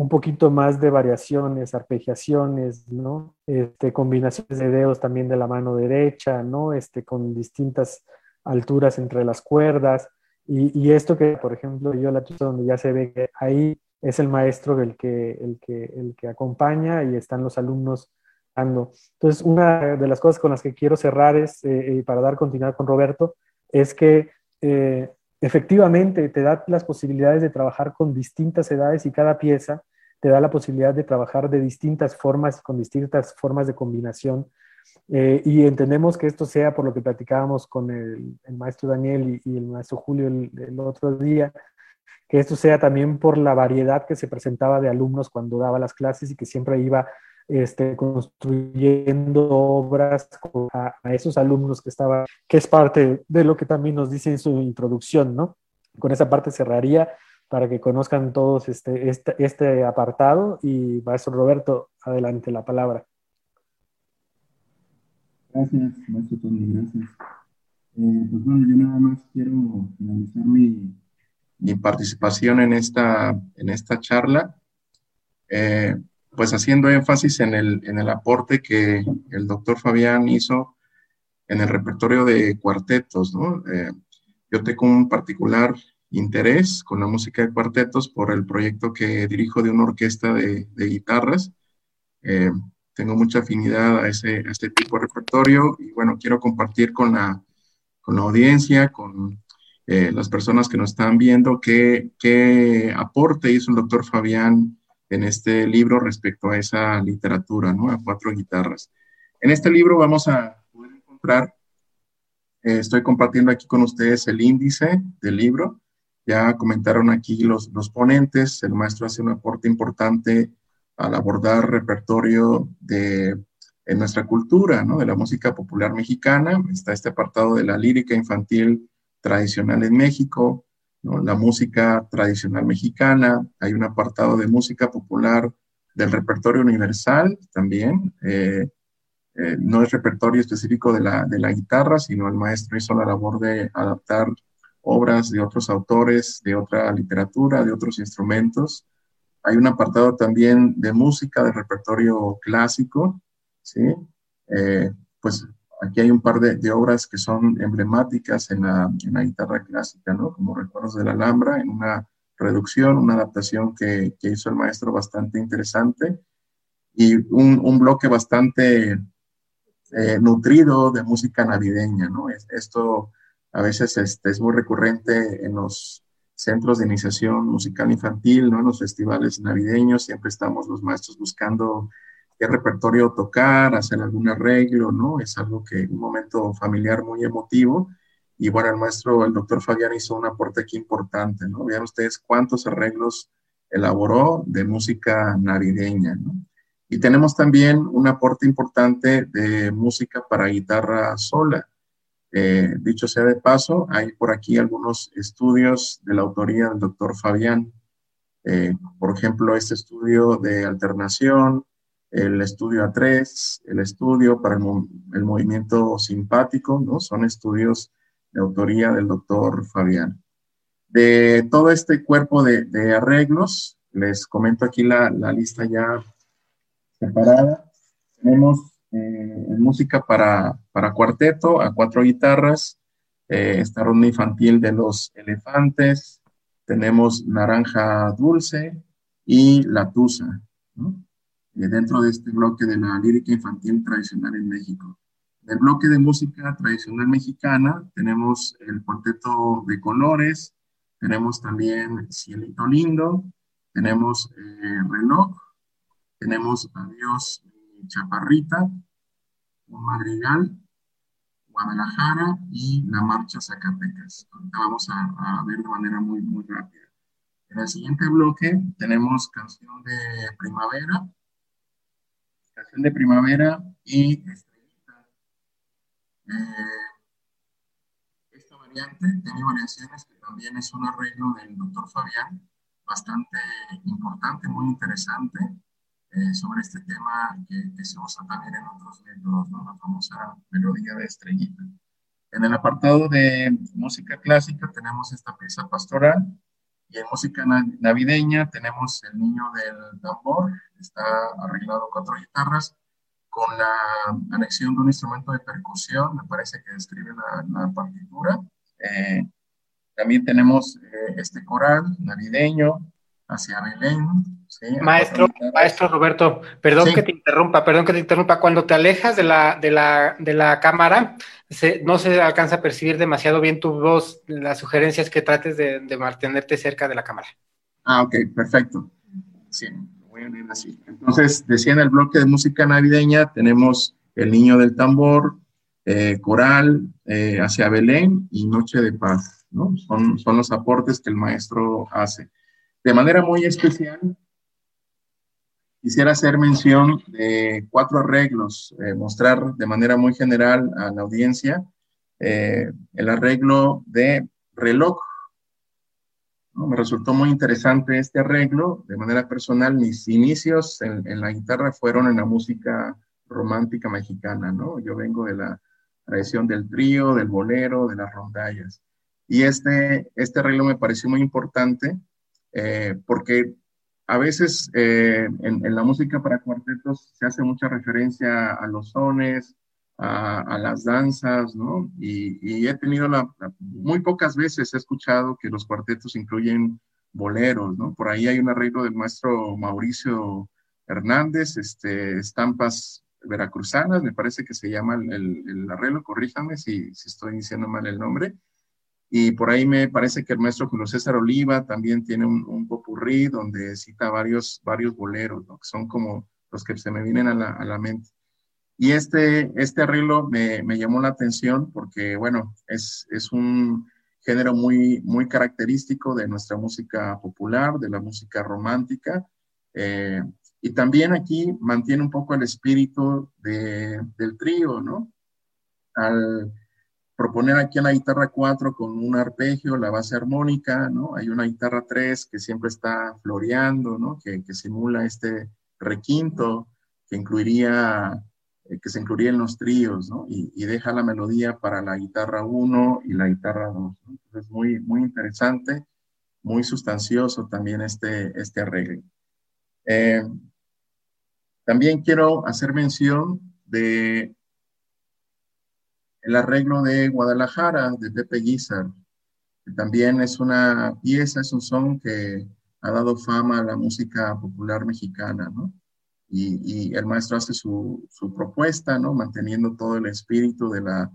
un poquito más de variaciones, arpegiaciones, ¿no? Este, combinaciones de dedos también de la mano derecha, ¿no? Este, con distintas alturas entre las cuerdas. Y, esto que, por ejemplo, yo la donde ya se ve que ahí es el maestro el que, el que, el que acompaña y están los alumnos entonces, una de las cosas con las que quiero cerrar es, eh, eh, para dar continuidad con Roberto, es que eh, efectivamente te da las posibilidades de trabajar con distintas edades y cada pieza te da la posibilidad de trabajar de distintas formas, con distintas formas de combinación. y entendemos que esto sea por lo que platicábamos con el, maestro Daniel y, el maestro Julio el, otro día, que esto sea también por la variedad que se presentaba de alumnos cuando daba las clases y que siempre iba este, construyendo obras a, esos alumnos que estaban, que es parte de lo que también nos dice en su introducción, ¿no? Con esa parte cerraría para que conozcan todos este, este, este apartado y maestro Roberto, adelante la palabra. Gracias, maestro Tony, gracias. Eh, pues bueno, yo nada más quiero finalizar mi, mi participación en esta, en esta charla. Eh, pues haciendo énfasis en el, en el aporte que el doctor Fabián hizo en el repertorio de cuartetos, ¿no? Eh, yo tengo un particular interés con la música de cuartetos por el proyecto que dirijo de una orquesta de, de guitarras. Eh, tengo mucha afinidad a, ese, a este tipo de repertorio y bueno, quiero compartir con la, con la audiencia, con eh, las personas que nos están viendo, qué, qué aporte hizo el doctor Fabián en este libro respecto a esa literatura, ¿no? A cuatro guitarras. En este libro vamos a poder encontrar, eh, estoy compartiendo aquí con ustedes el índice del libro. Ya comentaron aquí los, los ponentes, el maestro hace un aporte importante al abordar repertorio de en nuestra cultura, ¿no? De la música popular mexicana. Está este apartado de la lírica infantil tradicional en México, la música tradicional mexicana, hay un apartado de música popular del repertorio universal también. Eh, eh, no es repertorio específico de la, de la guitarra, sino el maestro hizo la labor de adaptar obras de otros autores, de otra literatura, de otros instrumentos. Hay un apartado también de música del repertorio clásico, ¿sí? Eh, pues Aquí hay un par de, obras que son emblemáticas en la, guitarra clásica, ¿no? Como Recuerdos de la Alhambra, en una reducción, una adaptación que, hizo el maestro bastante interesante y un, bloque bastante eh, nutrido de música navideña, ¿no? esto a veces este, es muy recurrente en los centros de iniciación musical infantil, ¿no? En los festivales navideños siempre estamos los maestros buscando qué repertorio tocar, hacer algún arreglo, ¿no? Es algo que un momento familiar muy emotivo. Y bueno, el maestro, el doctor Fabián hizo un aporte aquí importante, ¿no? Vean ustedes cuántos arreglos elaboró de música navideña, ¿no? Y tenemos también un aporte importante de música para guitarra sola. Eh, dicho sea de paso, hay por aquí algunos estudios de la autoría del doctor Fabián. Eh, por ejemplo, este estudio de alternación, el estudio A3, el estudio para el, movimiento simpático, ¿no? Son estudios de autoría del doctor Fabián. De todo este cuerpo de, arreglos, les comento aquí la, lista ya separada. Tenemos eh, música para, para, cuarteto a cuatro guitarras, eh, esta ronda infantil de los elefantes, tenemos Naranja Dulce y La Tusa, eh, dentro de este bloque de la lírica infantil tradicional en México. En el bloque de música tradicional mexicana tenemos el cuarteto de colores, tenemos también Cielito Lindo, tenemos eh, Reloj, tenemos Adiós Chaparrita, Un Madrigal, Guadalajara y la Marcha Zacatecas. Ahorita vamos a, ver de manera muy, muy rápida. En el siguiente bloque tenemos canción de primavera, canción de primavera y estrellita. Eh, esta variante tiene variaciones que también es un arreglo del doctor Fabián, bastante importante, muy interesante, eh, sobre este tema que, se usa también en otros métodos, ¿no? la famosa melodía de estrellita. En el apartado de música clásica tenemos esta pieza pastoral y en música navideña tenemos el niño del tambor, está arreglado cuatro guitarras con la anexión de un instrumento de percusión, me parece que describe la, partitura. Eh, también tenemos eh, este coral navideño hacia Belén. maestro, maestro Roberto, perdón que te interrumpa, perdón que te interrumpa. Cuando te alejas de la, de la, de la cámara, no se alcanza a percibir demasiado bien tu voz. Las sugerencias que trates de, de mantenerte cerca de la cámara. Ah, ok, perfecto. Sí, voy a leer así. Entonces, decía en el bloque de música navideña, tenemos El Niño del Tambor, eh, Coral, eh, Hacia Belén y Noche de Paz. Son, son los aportes que el maestro hace. De manera muy especial, quisiera hacer mención de cuatro arreglos, eh, mostrar de manera muy general a la audiencia eh, el arreglo de reloj. Me resultó muy interesante este arreglo. De manera personal, mis inicios en, la guitarra fueron en la música romántica mexicana, ¿no? Yo vengo de la tradición del trío, del bolero, de las rondallas. Y este, este arreglo me pareció muy importante eh, porque a veces eh, en, la música para cuartetos se hace mucha referencia a los sones, a, las danzas, ¿no? Y, he tenido la, muy pocas veces he escuchado que los cuartetos incluyen boleros, ¿no? Por ahí hay un arreglo del maestro Mauricio Hernández, este, estampas veracruzanas, me parece que se llama el, el, arreglo, corríjame si, si estoy diciendo mal el nombre, y por ahí me parece que el maestro Julio César Oliva también tiene un, un popurrí donde cita varios, varios boleros, ¿no? que son como los que se me vienen a la, a la mente. Y este, este arreglo me, me, llamó la atención porque, bueno, es, es un género muy, muy característico de nuestra música popular, de la música romántica. Eh, y también aquí mantiene un poco el espíritu de, del trío, ¿no? Al, proponer aquí a la guitarra 4 con un arpegio, la base armónica, ¿no? Hay una guitarra 3 que siempre está floreando, ¿no? Que, que simula este requinto que incluiría, eh, que se incluiría en los tríos, ¿no? Y, y, deja la melodía para la guitarra 1 y la guitarra 2, ¿no? Entonces, muy, muy interesante, muy sustancioso también este, este arreglo. Eh, también quiero hacer mención de el arreglo de Guadalajara, de Pepe Guizar, que también es una pieza, es un son que ha dado fama a la música popular mexicana, ¿no? Y, el maestro hace su, propuesta, ¿no? Manteniendo todo el espíritu de la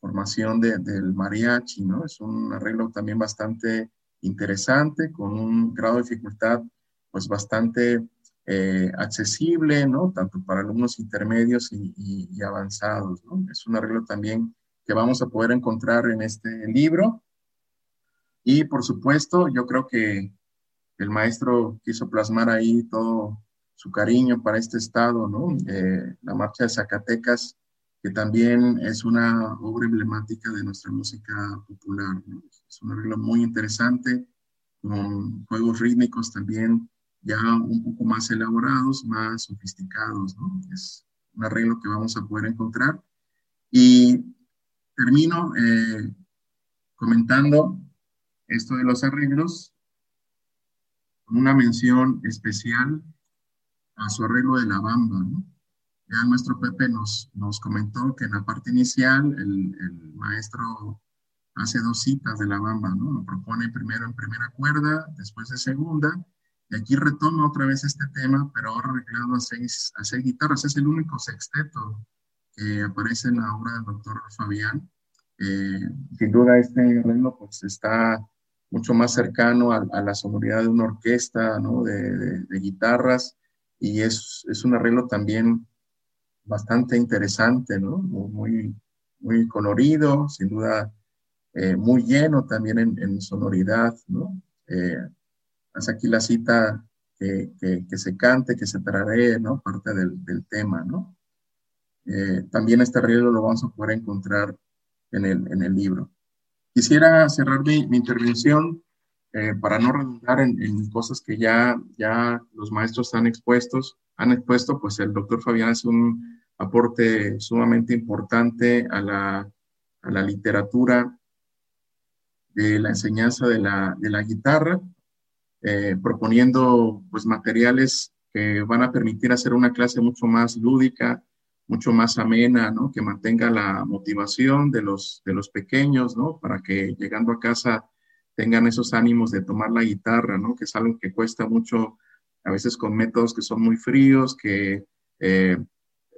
formación del mariachi, ¿no? Es un arreglo también bastante interesante, con un grado de dificultad, pues bastante eh, accesible, ¿no? Tanto para alumnos intermedios y, avanzados, ¿no? Es un arreglo también que vamos a poder encontrar en este libro. Y por supuesto, yo creo que el maestro quiso plasmar ahí todo su cariño para este estado, ¿no? Eh, la marcha de Zacatecas, que también es una obra emblemática de nuestra música popular, ¿no? Es un arreglo muy interesante, con juegos rítmicos también ya un poco más elaborados, más sofisticados, ¿no? Es un arreglo que vamos a poder encontrar. Y termino eh, comentando esto de los arreglos con una mención especial a su arreglo de la bamba, ¿no? Ya nuestro Pepe nos, nos comentó que en la parte inicial el, maestro hace dos citas de la bamba, ¿no? Lo propone primero en primera cuerda, después de segunda, y aquí retoma otra vez este tema, pero ahora arreglado a seis, a seis guitarras. Es el único sexteto que aparece en la obra del doctor Fabián. Eh, sin duda este arreglo pues está mucho más cercano a, la sonoridad de una orquesta, ¿no? de, de, guitarras, y es, es, un arreglo también bastante interesante, ¿no? Muy, muy colorido, sin duda eh, muy lleno también en, sonoridad, ¿no? Eh, hace aquí la cita que, que, se cante, que se traré, ¿no? Parte del, del tema, ¿no? Eh, también este arreglo lo vamos a poder encontrar en el, en el libro. Quisiera cerrar mi, mi intervención para no redundar en, en, cosas que ya, ya los maestros han expuestos, han expuesto, pues el doctor Fabián es un aporte sumamente importante a la, a la literatura de la enseñanza de la, de la guitarra, eh, proponiendo pues materiales que van a permitir hacer una clase mucho más lúdica, mucho más amena, ¿no? Que mantenga la motivación de los, de los pequeños, ¿no? Para que llegando a casa tengan esos ánimos de tomar la guitarra, ¿no? Que es algo que cuesta mucho, a veces con métodos que son muy fríos, que eh,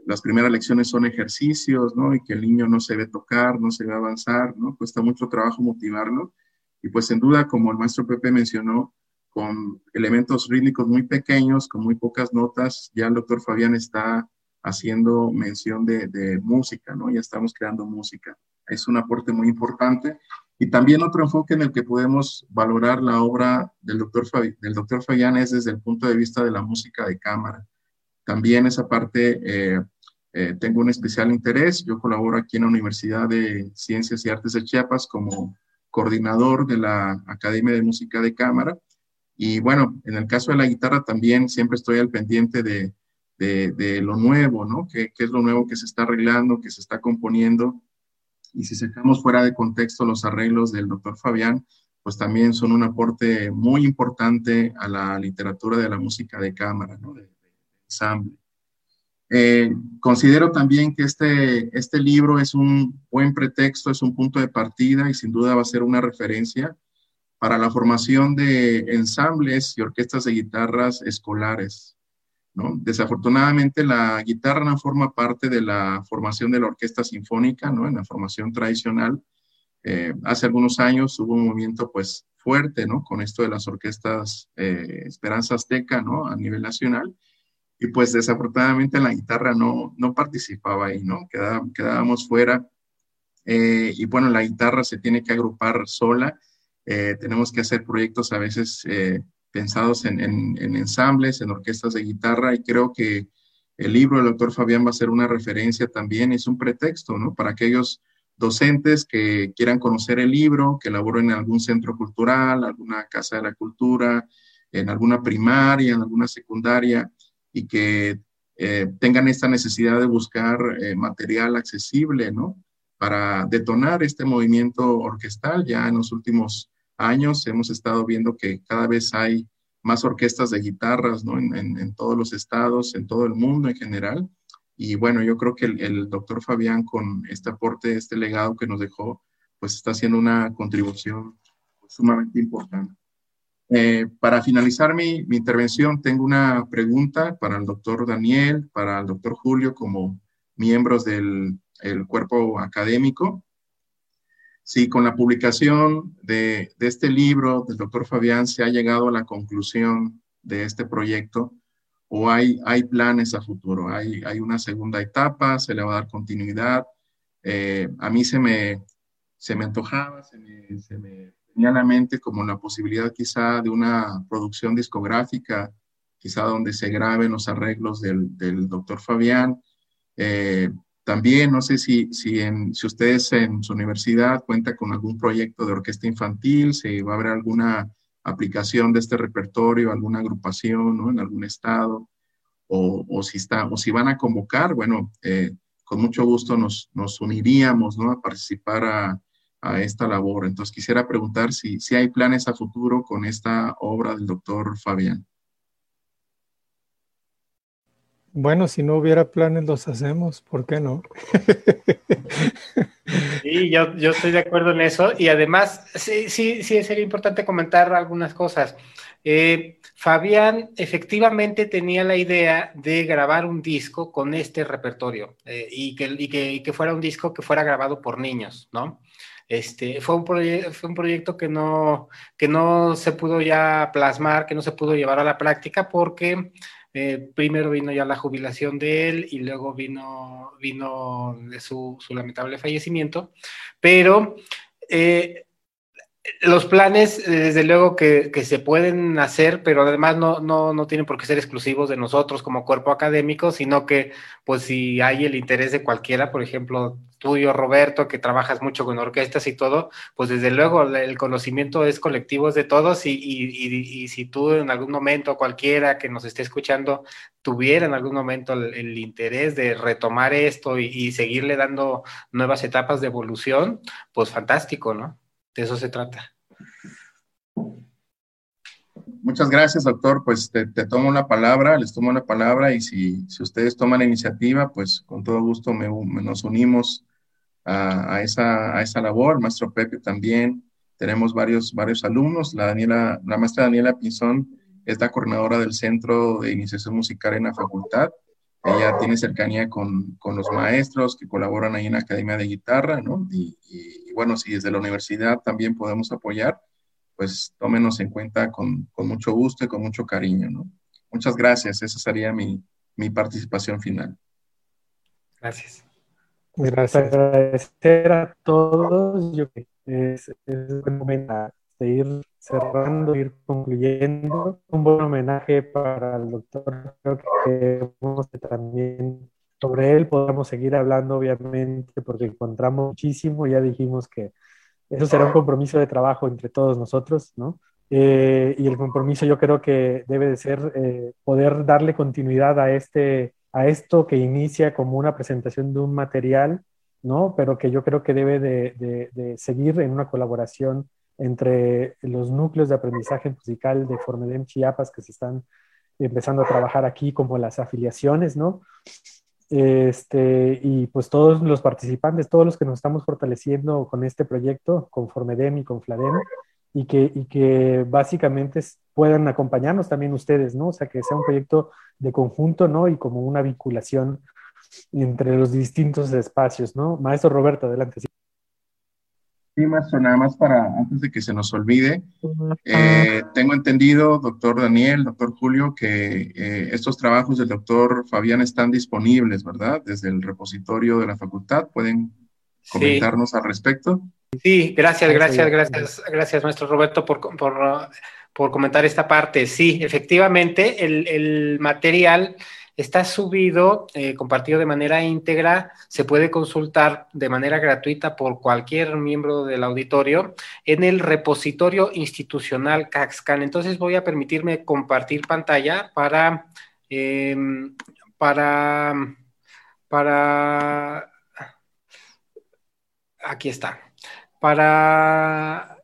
las primeras lecciones son ejercicios, ¿no? Y que el niño no se ve tocar, no se ve avanzar, ¿no? Cuesta mucho trabajo motivarlo. Y pues sin duda, como el maestro Pepe mencionó, con elementos rítmicos muy pequeños, con muy pocas notas, ya el doctor Fabián está haciendo mención de, música, ¿no? Ya estamos creando música. Es un aporte muy importante. Y también otro enfoque en el que podemos valorar la obra del doctor, del doctor Fabián es desde el punto de vista de la música de cámara. También esa parte eh, eh, tengo un especial interés. Yo colaboro aquí en la Universidad de Ciencias y Artes de Chiapas como coordinador de la Academia de Música de Cámara. Y bueno, en el caso de la guitarra también siempre estoy al pendiente de, de, lo nuevo, ¿no? ¿Qué, ¿Qué, es lo nuevo que se está arreglando, que se está componiendo? Y si sacamos fuera de contexto los arreglos del doctor Fabián, pues también son un aporte muy importante a la literatura de la música de cámara, ¿no? De, ensamble. Eh, considero también que este, este libro es un buen pretexto, es un punto de partida y sin duda va a ser una referencia para la formación de ensambles y orquestas de guitarras escolares. ¿no? Desafortunadamente la guitarra no forma parte de la formación de la orquesta sinfónica, ¿no? en la formación tradicional. Eh, hace algunos años hubo un movimiento pues fuerte ¿no? con esto de las orquestas eh, Esperanza Azteca ¿no? a nivel nacional y pues desafortunadamente la guitarra no, no participaba ahí, ¿no? quedábamos fuera. Eh, y bueno, la guitarra se tiene que agrupar sola. Eh, tenemos que hacer proyectos a veces eh, pensados en, en, ensambles, en orquestas de guitarra, y creo que el libro del doctor Fabián va a ser una referencia también, es un pretexto, ¿no? Para aquellos docentes que quieran conocer el libro, que laboren en algún centro cultural, alguna casa de la cultura, en alguna primaria, en alguna secundaria, y que eh, tengan esta necesidad de buscar eh, material accesible, ¿no? Para detonar este movimiento orquestal. Ya en los últimos años hemos estado viendo que cada vez hay más orquestas de guitarras, ¿no? En, todos los estados, en todo el mundo en general. Y bueno, yo creo que el, el doctor Fabián con este aporte, este legado que nos dejó, pues está haciendo una contribución sumamente importante. Eh, para finalizar mi, intervención, tengo una pregunta para el doctor Daniel, para el doctor Julio, como miembros del cuerpo académico. Si con la publicación de, este libro del doctor Fabián se ha llegado a la conclusión de este proyecto o hay, hay planes a futuro, hay, hay una segunda etapa, se le va a dar continuidad. Eh, a mí se me, se me antojaba, se me como la posibilidad quizá de una producción discográfica, quizá donde se graben los arreglos del, del doctor Fabián. Eh, también no sé si, si, en, si ustedes en su universidad cuenta con algún proyecto de orquesta infantil, si va a haber alguna aplicación de este repertorio, alguna agrupación ¿no? en algún estado, o, o, si está, o si van a convocar, bueno, eh, con mucho gusto nos, nos uniríamos ¿no? a participar a, a esta labor. Entonces quisiera preguntar si, si hay planes a futuro con esta obra del doctor Fabián. Bueno, si no hubiera planes, los hacemos, ¿por qué no? <laughs> Sí, yo, yo estoy de acuerdo en eso y además sí, sí, sí sería importante comentar algunas cosas. Eh, Fabián efectivamente tenía la idea de grabar un disco con este repertorio eh, y, que, y, que, y, que, fuera un disco que fuera grabado por niños, ¿no? Este, fue, un fue un proyecto que no, que no se pudo ya plasmar, que no se pudo llevar a la práctica porque eh, primero vino ya la jubilación de él y luego vino, vino de su, lamentable fallecimiento, pero eh, los planes, eh, desde luego que, que, se pueden hacer, pero además no, no, no, tienen por qué ser exclusivos de nosotros como cuerpo académico, sino que, pues, si hay el interés de cualquiera, por ejemplo, tuyo, Roberto, que trabajas mucho con orquestas y todo, pues desde luego el conocimiento es colectivo, es de todos, y, y, y si tú en algún momento, cualquiera que nos esté escuchando, tuviera en algún momento el interés de retomar esto y seguirle dando nuevas etapas de evolución, pues fantástico, ¿no? De eso se trata. Muchas gracias, doctor. Pues te, tomo una palabra, les tomo una palabra y si, si ustedes toman la iniciativa, pues con todo gusto me, nos unimos a, esa, a esa labor. Maestro Pepe también. Tenemos varios, varios alumnos. La, Daniela, la maestra Daniela Pinzón es la coordinadora del Centro de Iniciación Musical en la facultad. Ella tiene cercanía con, con los maestros que colaboran ahí en la Academia de Guitarra, ¿no? Y bueno, si desde la universidad también podemos apoyar, pues tómenos en cuenta con, con, mucho gusto y con mucho cariño, ¿no? Muchas gracias, esa sería mi, mi participación final. Gracias. Gracias. Agradecer a todos. Yo es, es un buen momento de ir cerrando, ir concluyendo. Un buen homenaje para el doctor. Creo que también sobre él podamos seguir hablando, obviamente, porque encontramos muchísimo. Ya dijimos que eso será un compromiso de trabajo entre todos nosotros, ¿no? Eh, y el compromiso yo creo que debe de ser eh, poder darle continuidad a, este, a esto que inicia como una presentación de un material, ¿no? Pero que yo creo que debe de, de, de seguir en una colaboración entre los núcleos de aprendizaje musical de Formedem Chiapas que se están empezando a trabajar aquí, como las afiliaciones, ¿no? Este, y pues todos los participantes, todos los que nos estamos fortaleciendo con este proyecto, con Formedem y con Fladem, y que, y que básicamente puedan acompañarnos también ustedes, ¿no? O sea, que sea un proyecto de conjunto, ¿no? Y como una vinculación entre los distintos espacios, ¿no? Maestro Roberto, adelante. Sí, maestro, nada más para, antes de que se nos olvide, eh, tengo entendido, doctor Daniel, doctor Julio, que eh, estos trabajos del doctor Fabián están disponibles, ¿verdad? Desde el repositorio de la facultad. ¿Pueden comentarnos sí. al respecto? Sí, gracias, gracias, gracias, gracias, maestro Roberto, por, por, por comentar esta parte. Sí, efectivamente, el, el material está subido, eh, compartido de manera íntegra, se puede consultar de manera gratuita por cualquier miembro del auditorio en el repositorio institucional CAXCAN. Entonces voy a permitirme compartir pantalla para, eh, para, para, aquí está, para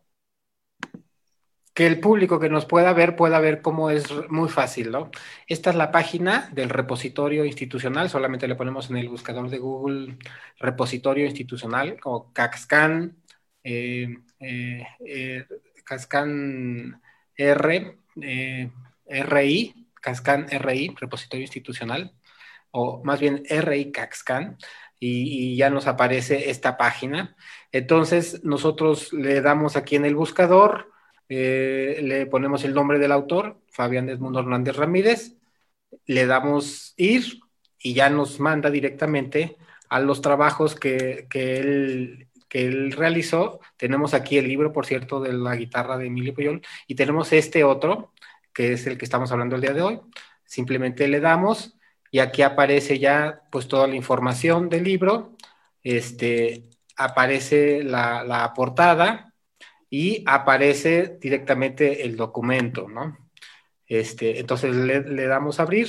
que el público que nos pueda ver pueda ver cómo es muy fácil, ¿no? Esta es la página del repositorio institucional, solamente le ponemos en el buscador de Google repositorio institucional o CAXCAN, eh, eh, eh, CAXCAN R, eh, RI, CAXCAN RI, repositorio institucional, o más bien RI CAXCAN, y, y ya nos aparece esta página. Entonces, nosotros le damos aquí en el buscador, eh, le ponemos el nombre del autor, Fabián Edmundo Hernández Ramírez, le damos ir y ya nos manda directamente a los trabajos que, que, él, que él realizó. Tenemos aquí el libro, por cierto, de la guitarra de Emilio Puyol y tenemos este otro, que es el que estamos hablando el día de hoy. Simplemente le damos y aquí aparece ya pues toda la información del libro, este, aparece la, la portada, y aparece directamente el documento, ¿no? Este, entonces le, damos a abrir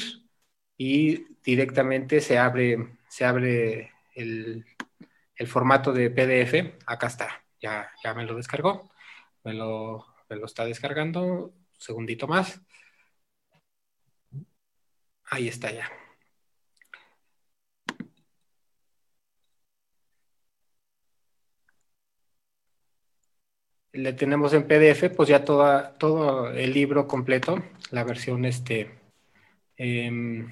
y directamente se abre, se abre el, el, formato de PDF. Acá está, ya, ya me lo descargó, me lo, me lo está descargando. Un segundito más. Ahí está ya. Le tenemos en PDF, pues ya toda, todo el libro completo, la versión, este, em,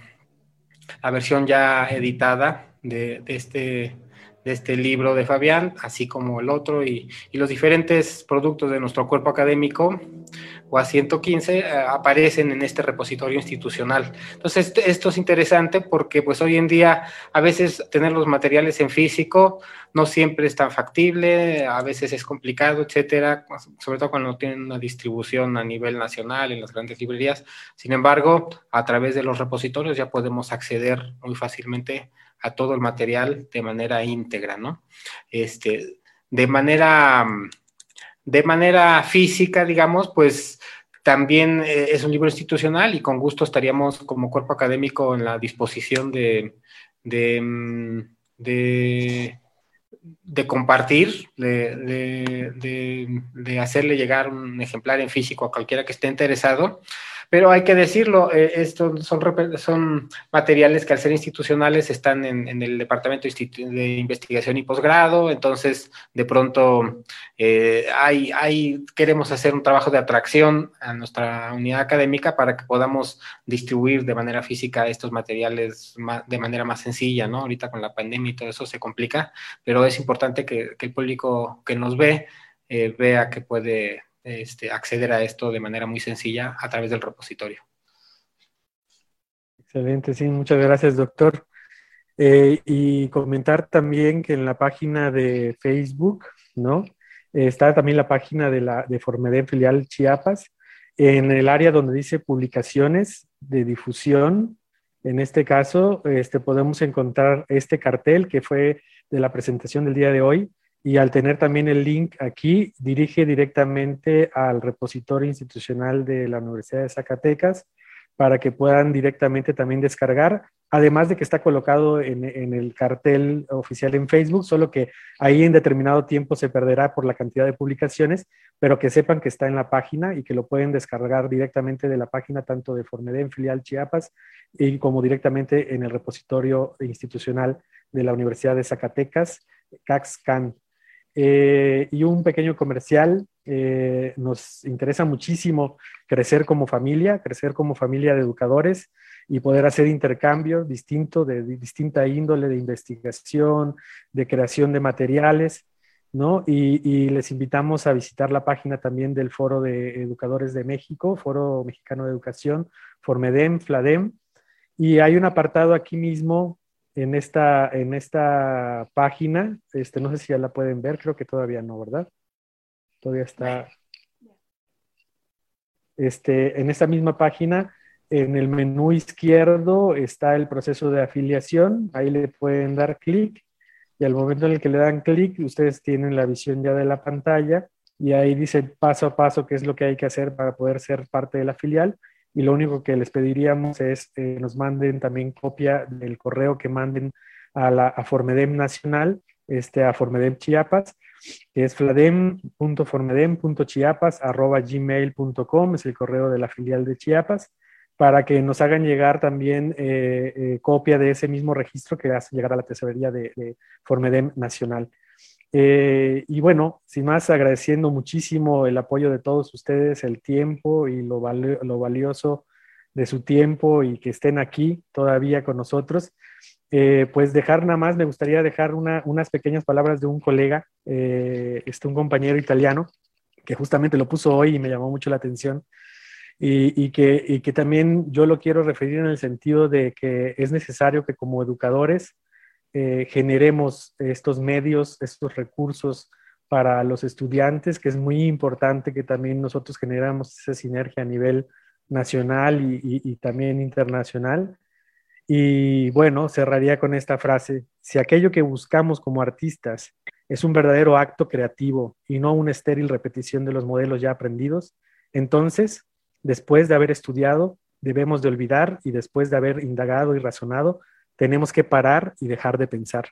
la versión ya editada de, este, de este libro de Fabián, así como el otro y, y los diferentes productos de nuestro cuerpo académico o a 115 eh, aparecen en este repositorio institucional. Entonces, esto es interesante porque pues hoy en día a veces tener los materiales en físico no siempre es tan factible, a veces es complicado, etcétera, sobre todo cuando tienen una distribución a nivel nacional en las grandes librerías. Sin embargo, a través de los repositorios ya podemos acceder muy fácilmente a todo el material de manera íntegra, ¿no? Este, de manera de manera física, digamos, pues también eh, es un libro institucional y con gusto estaríamos como cuerpo académico en la disposición de, de, mm, de, compartir, de, de, hacerle llegar un ejemplar en físico a cualquiera que esté interesado. Pero hay que decirlo, eh, estos son, son materiales que al ser institucionales están en, el Departamento de Investigación y Posgrado, entonces de pronto eh, hay, hay, queremos hacer un trabajo de atracción a nuestra unidad académica para que podamos distribuir de manera física estos materiales de manera más sencilla, ¿no? Ahorita con la pandemia y todo eso se complica, pero es importante que, el público que nos ve eh, vea que puede este, acceder a esto de manera muy sencilla a través del repositorio. Excelente, sí, muchas gracias, doctor. Eh, y comentar también que en la página de Facebook, ¿no? está también la página de la de Formedem Filial Chiapas, en el área donde dice publicaciones de difusión. En este caso, este, podemos encontrar este cartel que fue de la presentación del día de hoy, y al tener también el link aquí, dirige directamente al repositorio institucional de la Universidad de Zacatecas para que puedan directamente también descargar, además de que está colocado en, el cartel oficial en Facebook, solo que ahí en determinado tiempo se perderá por la cantidad de publicaciones, pero que sepan que está en la página y que lo pueden descargar directamente de la página tanto de Formedem Filial Chiapas y como directamente en el repositorio institucional de la Universidad de Zacatecas, CAXCAN. Eh, y un pequeño comercial. Eh, nos interesa muchísimo crecer como familia, crecer como familia de educadores y poder hacer intercambio distinto, de, distinta índole de investigación, de creación de materiales. ¿no? Y, y, les invitamos a visitar la página también del Foro de Educadores de México, Foro Mexicano de Educación, Formedem, Fladem. Y hay un apartado aquí mismo en esta, en esta página. Este, no sé si ya la pueden ver, creo que todavía no, ¿verdad? Todavía está. Este, en esta misma página, en el menú izquierdo está el proceso de afiliación. Ahí le pueden dar clic y al momento en el que le dan clic, ustedes tienen la visión ya de la pantalla y ahí dice paso a paso qué es lo que hay que hacer para poder ser parte de la filial y lo único que les pediríamos es que nos manden también copia del correo que manden a la a Formedem Nacional, este, a Formedem Chiapas, que es fladem.formedem.chiapas.gmail.com, es el correo de la filial de Chiapas, para que nos hagan llegar también eh, eh, copia de ese mismo registro que hace llegar a la tesorería de Formedem Nacional. Eh, y bueno, sin más, agradeciendo muchísimo el apoyo de todos ustedes, el tiempo y lo, lo valioso de su tiempo y que estén aquí todavía con nosotros. Eh, pues dejar nada más, me gustaría dejar unas pequeñas palabras de un colega, eh, este, un compañero italiano, que justamente lo puso hoy y me llamó mucho la atención. Y, que, y que también yo lo quiero referir en el sentido de que es necesario que como educadores eh, generemos estos medios, estos recursos para los estudiantes, que es muy importante que también nosotros generamos esa sinergia a nivel nacional y, también internacional. Y bueno, cerraría con esta frase, si aquello que buscamos como artistas es un verdadero acto creativo y no una estéril repetición de los modelos ya aprendidos, entonces, después de haber estudiado, debemos de olvidar y después de haber indagado y razonado, tenemos que parar y dejar de pensar.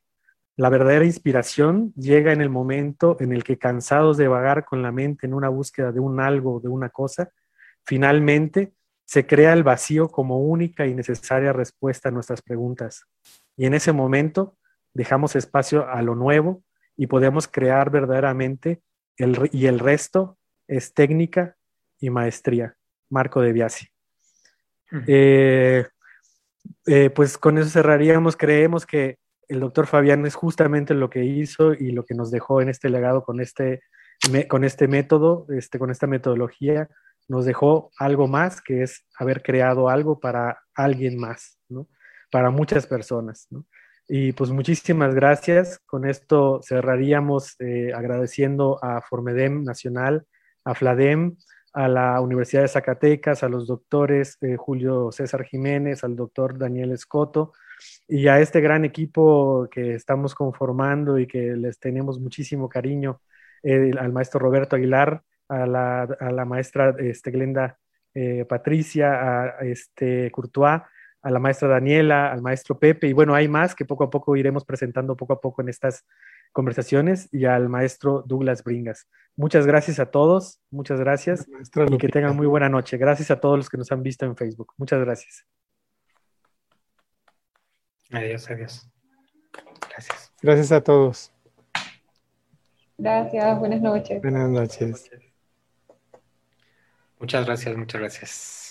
La verdadera inspiración llega en el momento en el que cansados de vagar con la mente en una búsqueda de un algo, de una cosa, finalmente se crea el vacío como única y necesaria respuesta a nuestras preguntas. Y en ese momento dejamos espacio a lo nuevo y podemos crear verdaderamente el, y el resto es técnica y maestría. Marco de Biasi. Eh, eh, pues con eso cerraríamos. Creemos que el doctor Fabián es justamente lo que hizo y lo que nos dejó en este legado con este, con este método, este, con esta metodología, nos dejó algo más que es haber creado algo para alguien más, ¿no? para muchas personas. ¿no? Y pues muchísimas gracias. Con esto cerraríamos eh, agradeciendo a Formedem Nacional, a Fladem, a la Universidad de Zacatecas, a los doctores eh, Julio César Jiménez, al doctor Daniel Escoto y a este gran equipo que estamos conformando y que les tenemos muchísimo cariño, al maestro Roberto Aguilar, a la, maestra este, Glenda eh, Patricia, a este a la maestra Daniela, al maestro Pepe, y bueno, hay más que poco a poco iremos presentando poco a poco en estas conversaciones, y al maestro Douglas Bringas. Muchas gracias a todos, muchas gracias, y que tengan muy buena noche. Gracias a todos los que nos han visto en Facebook. Muchas gracias. Adiós, adiós. Gracias. Gracias a todos. Gracias, buenas noches. Buenas noches. Muchas gracias, muchas gracias.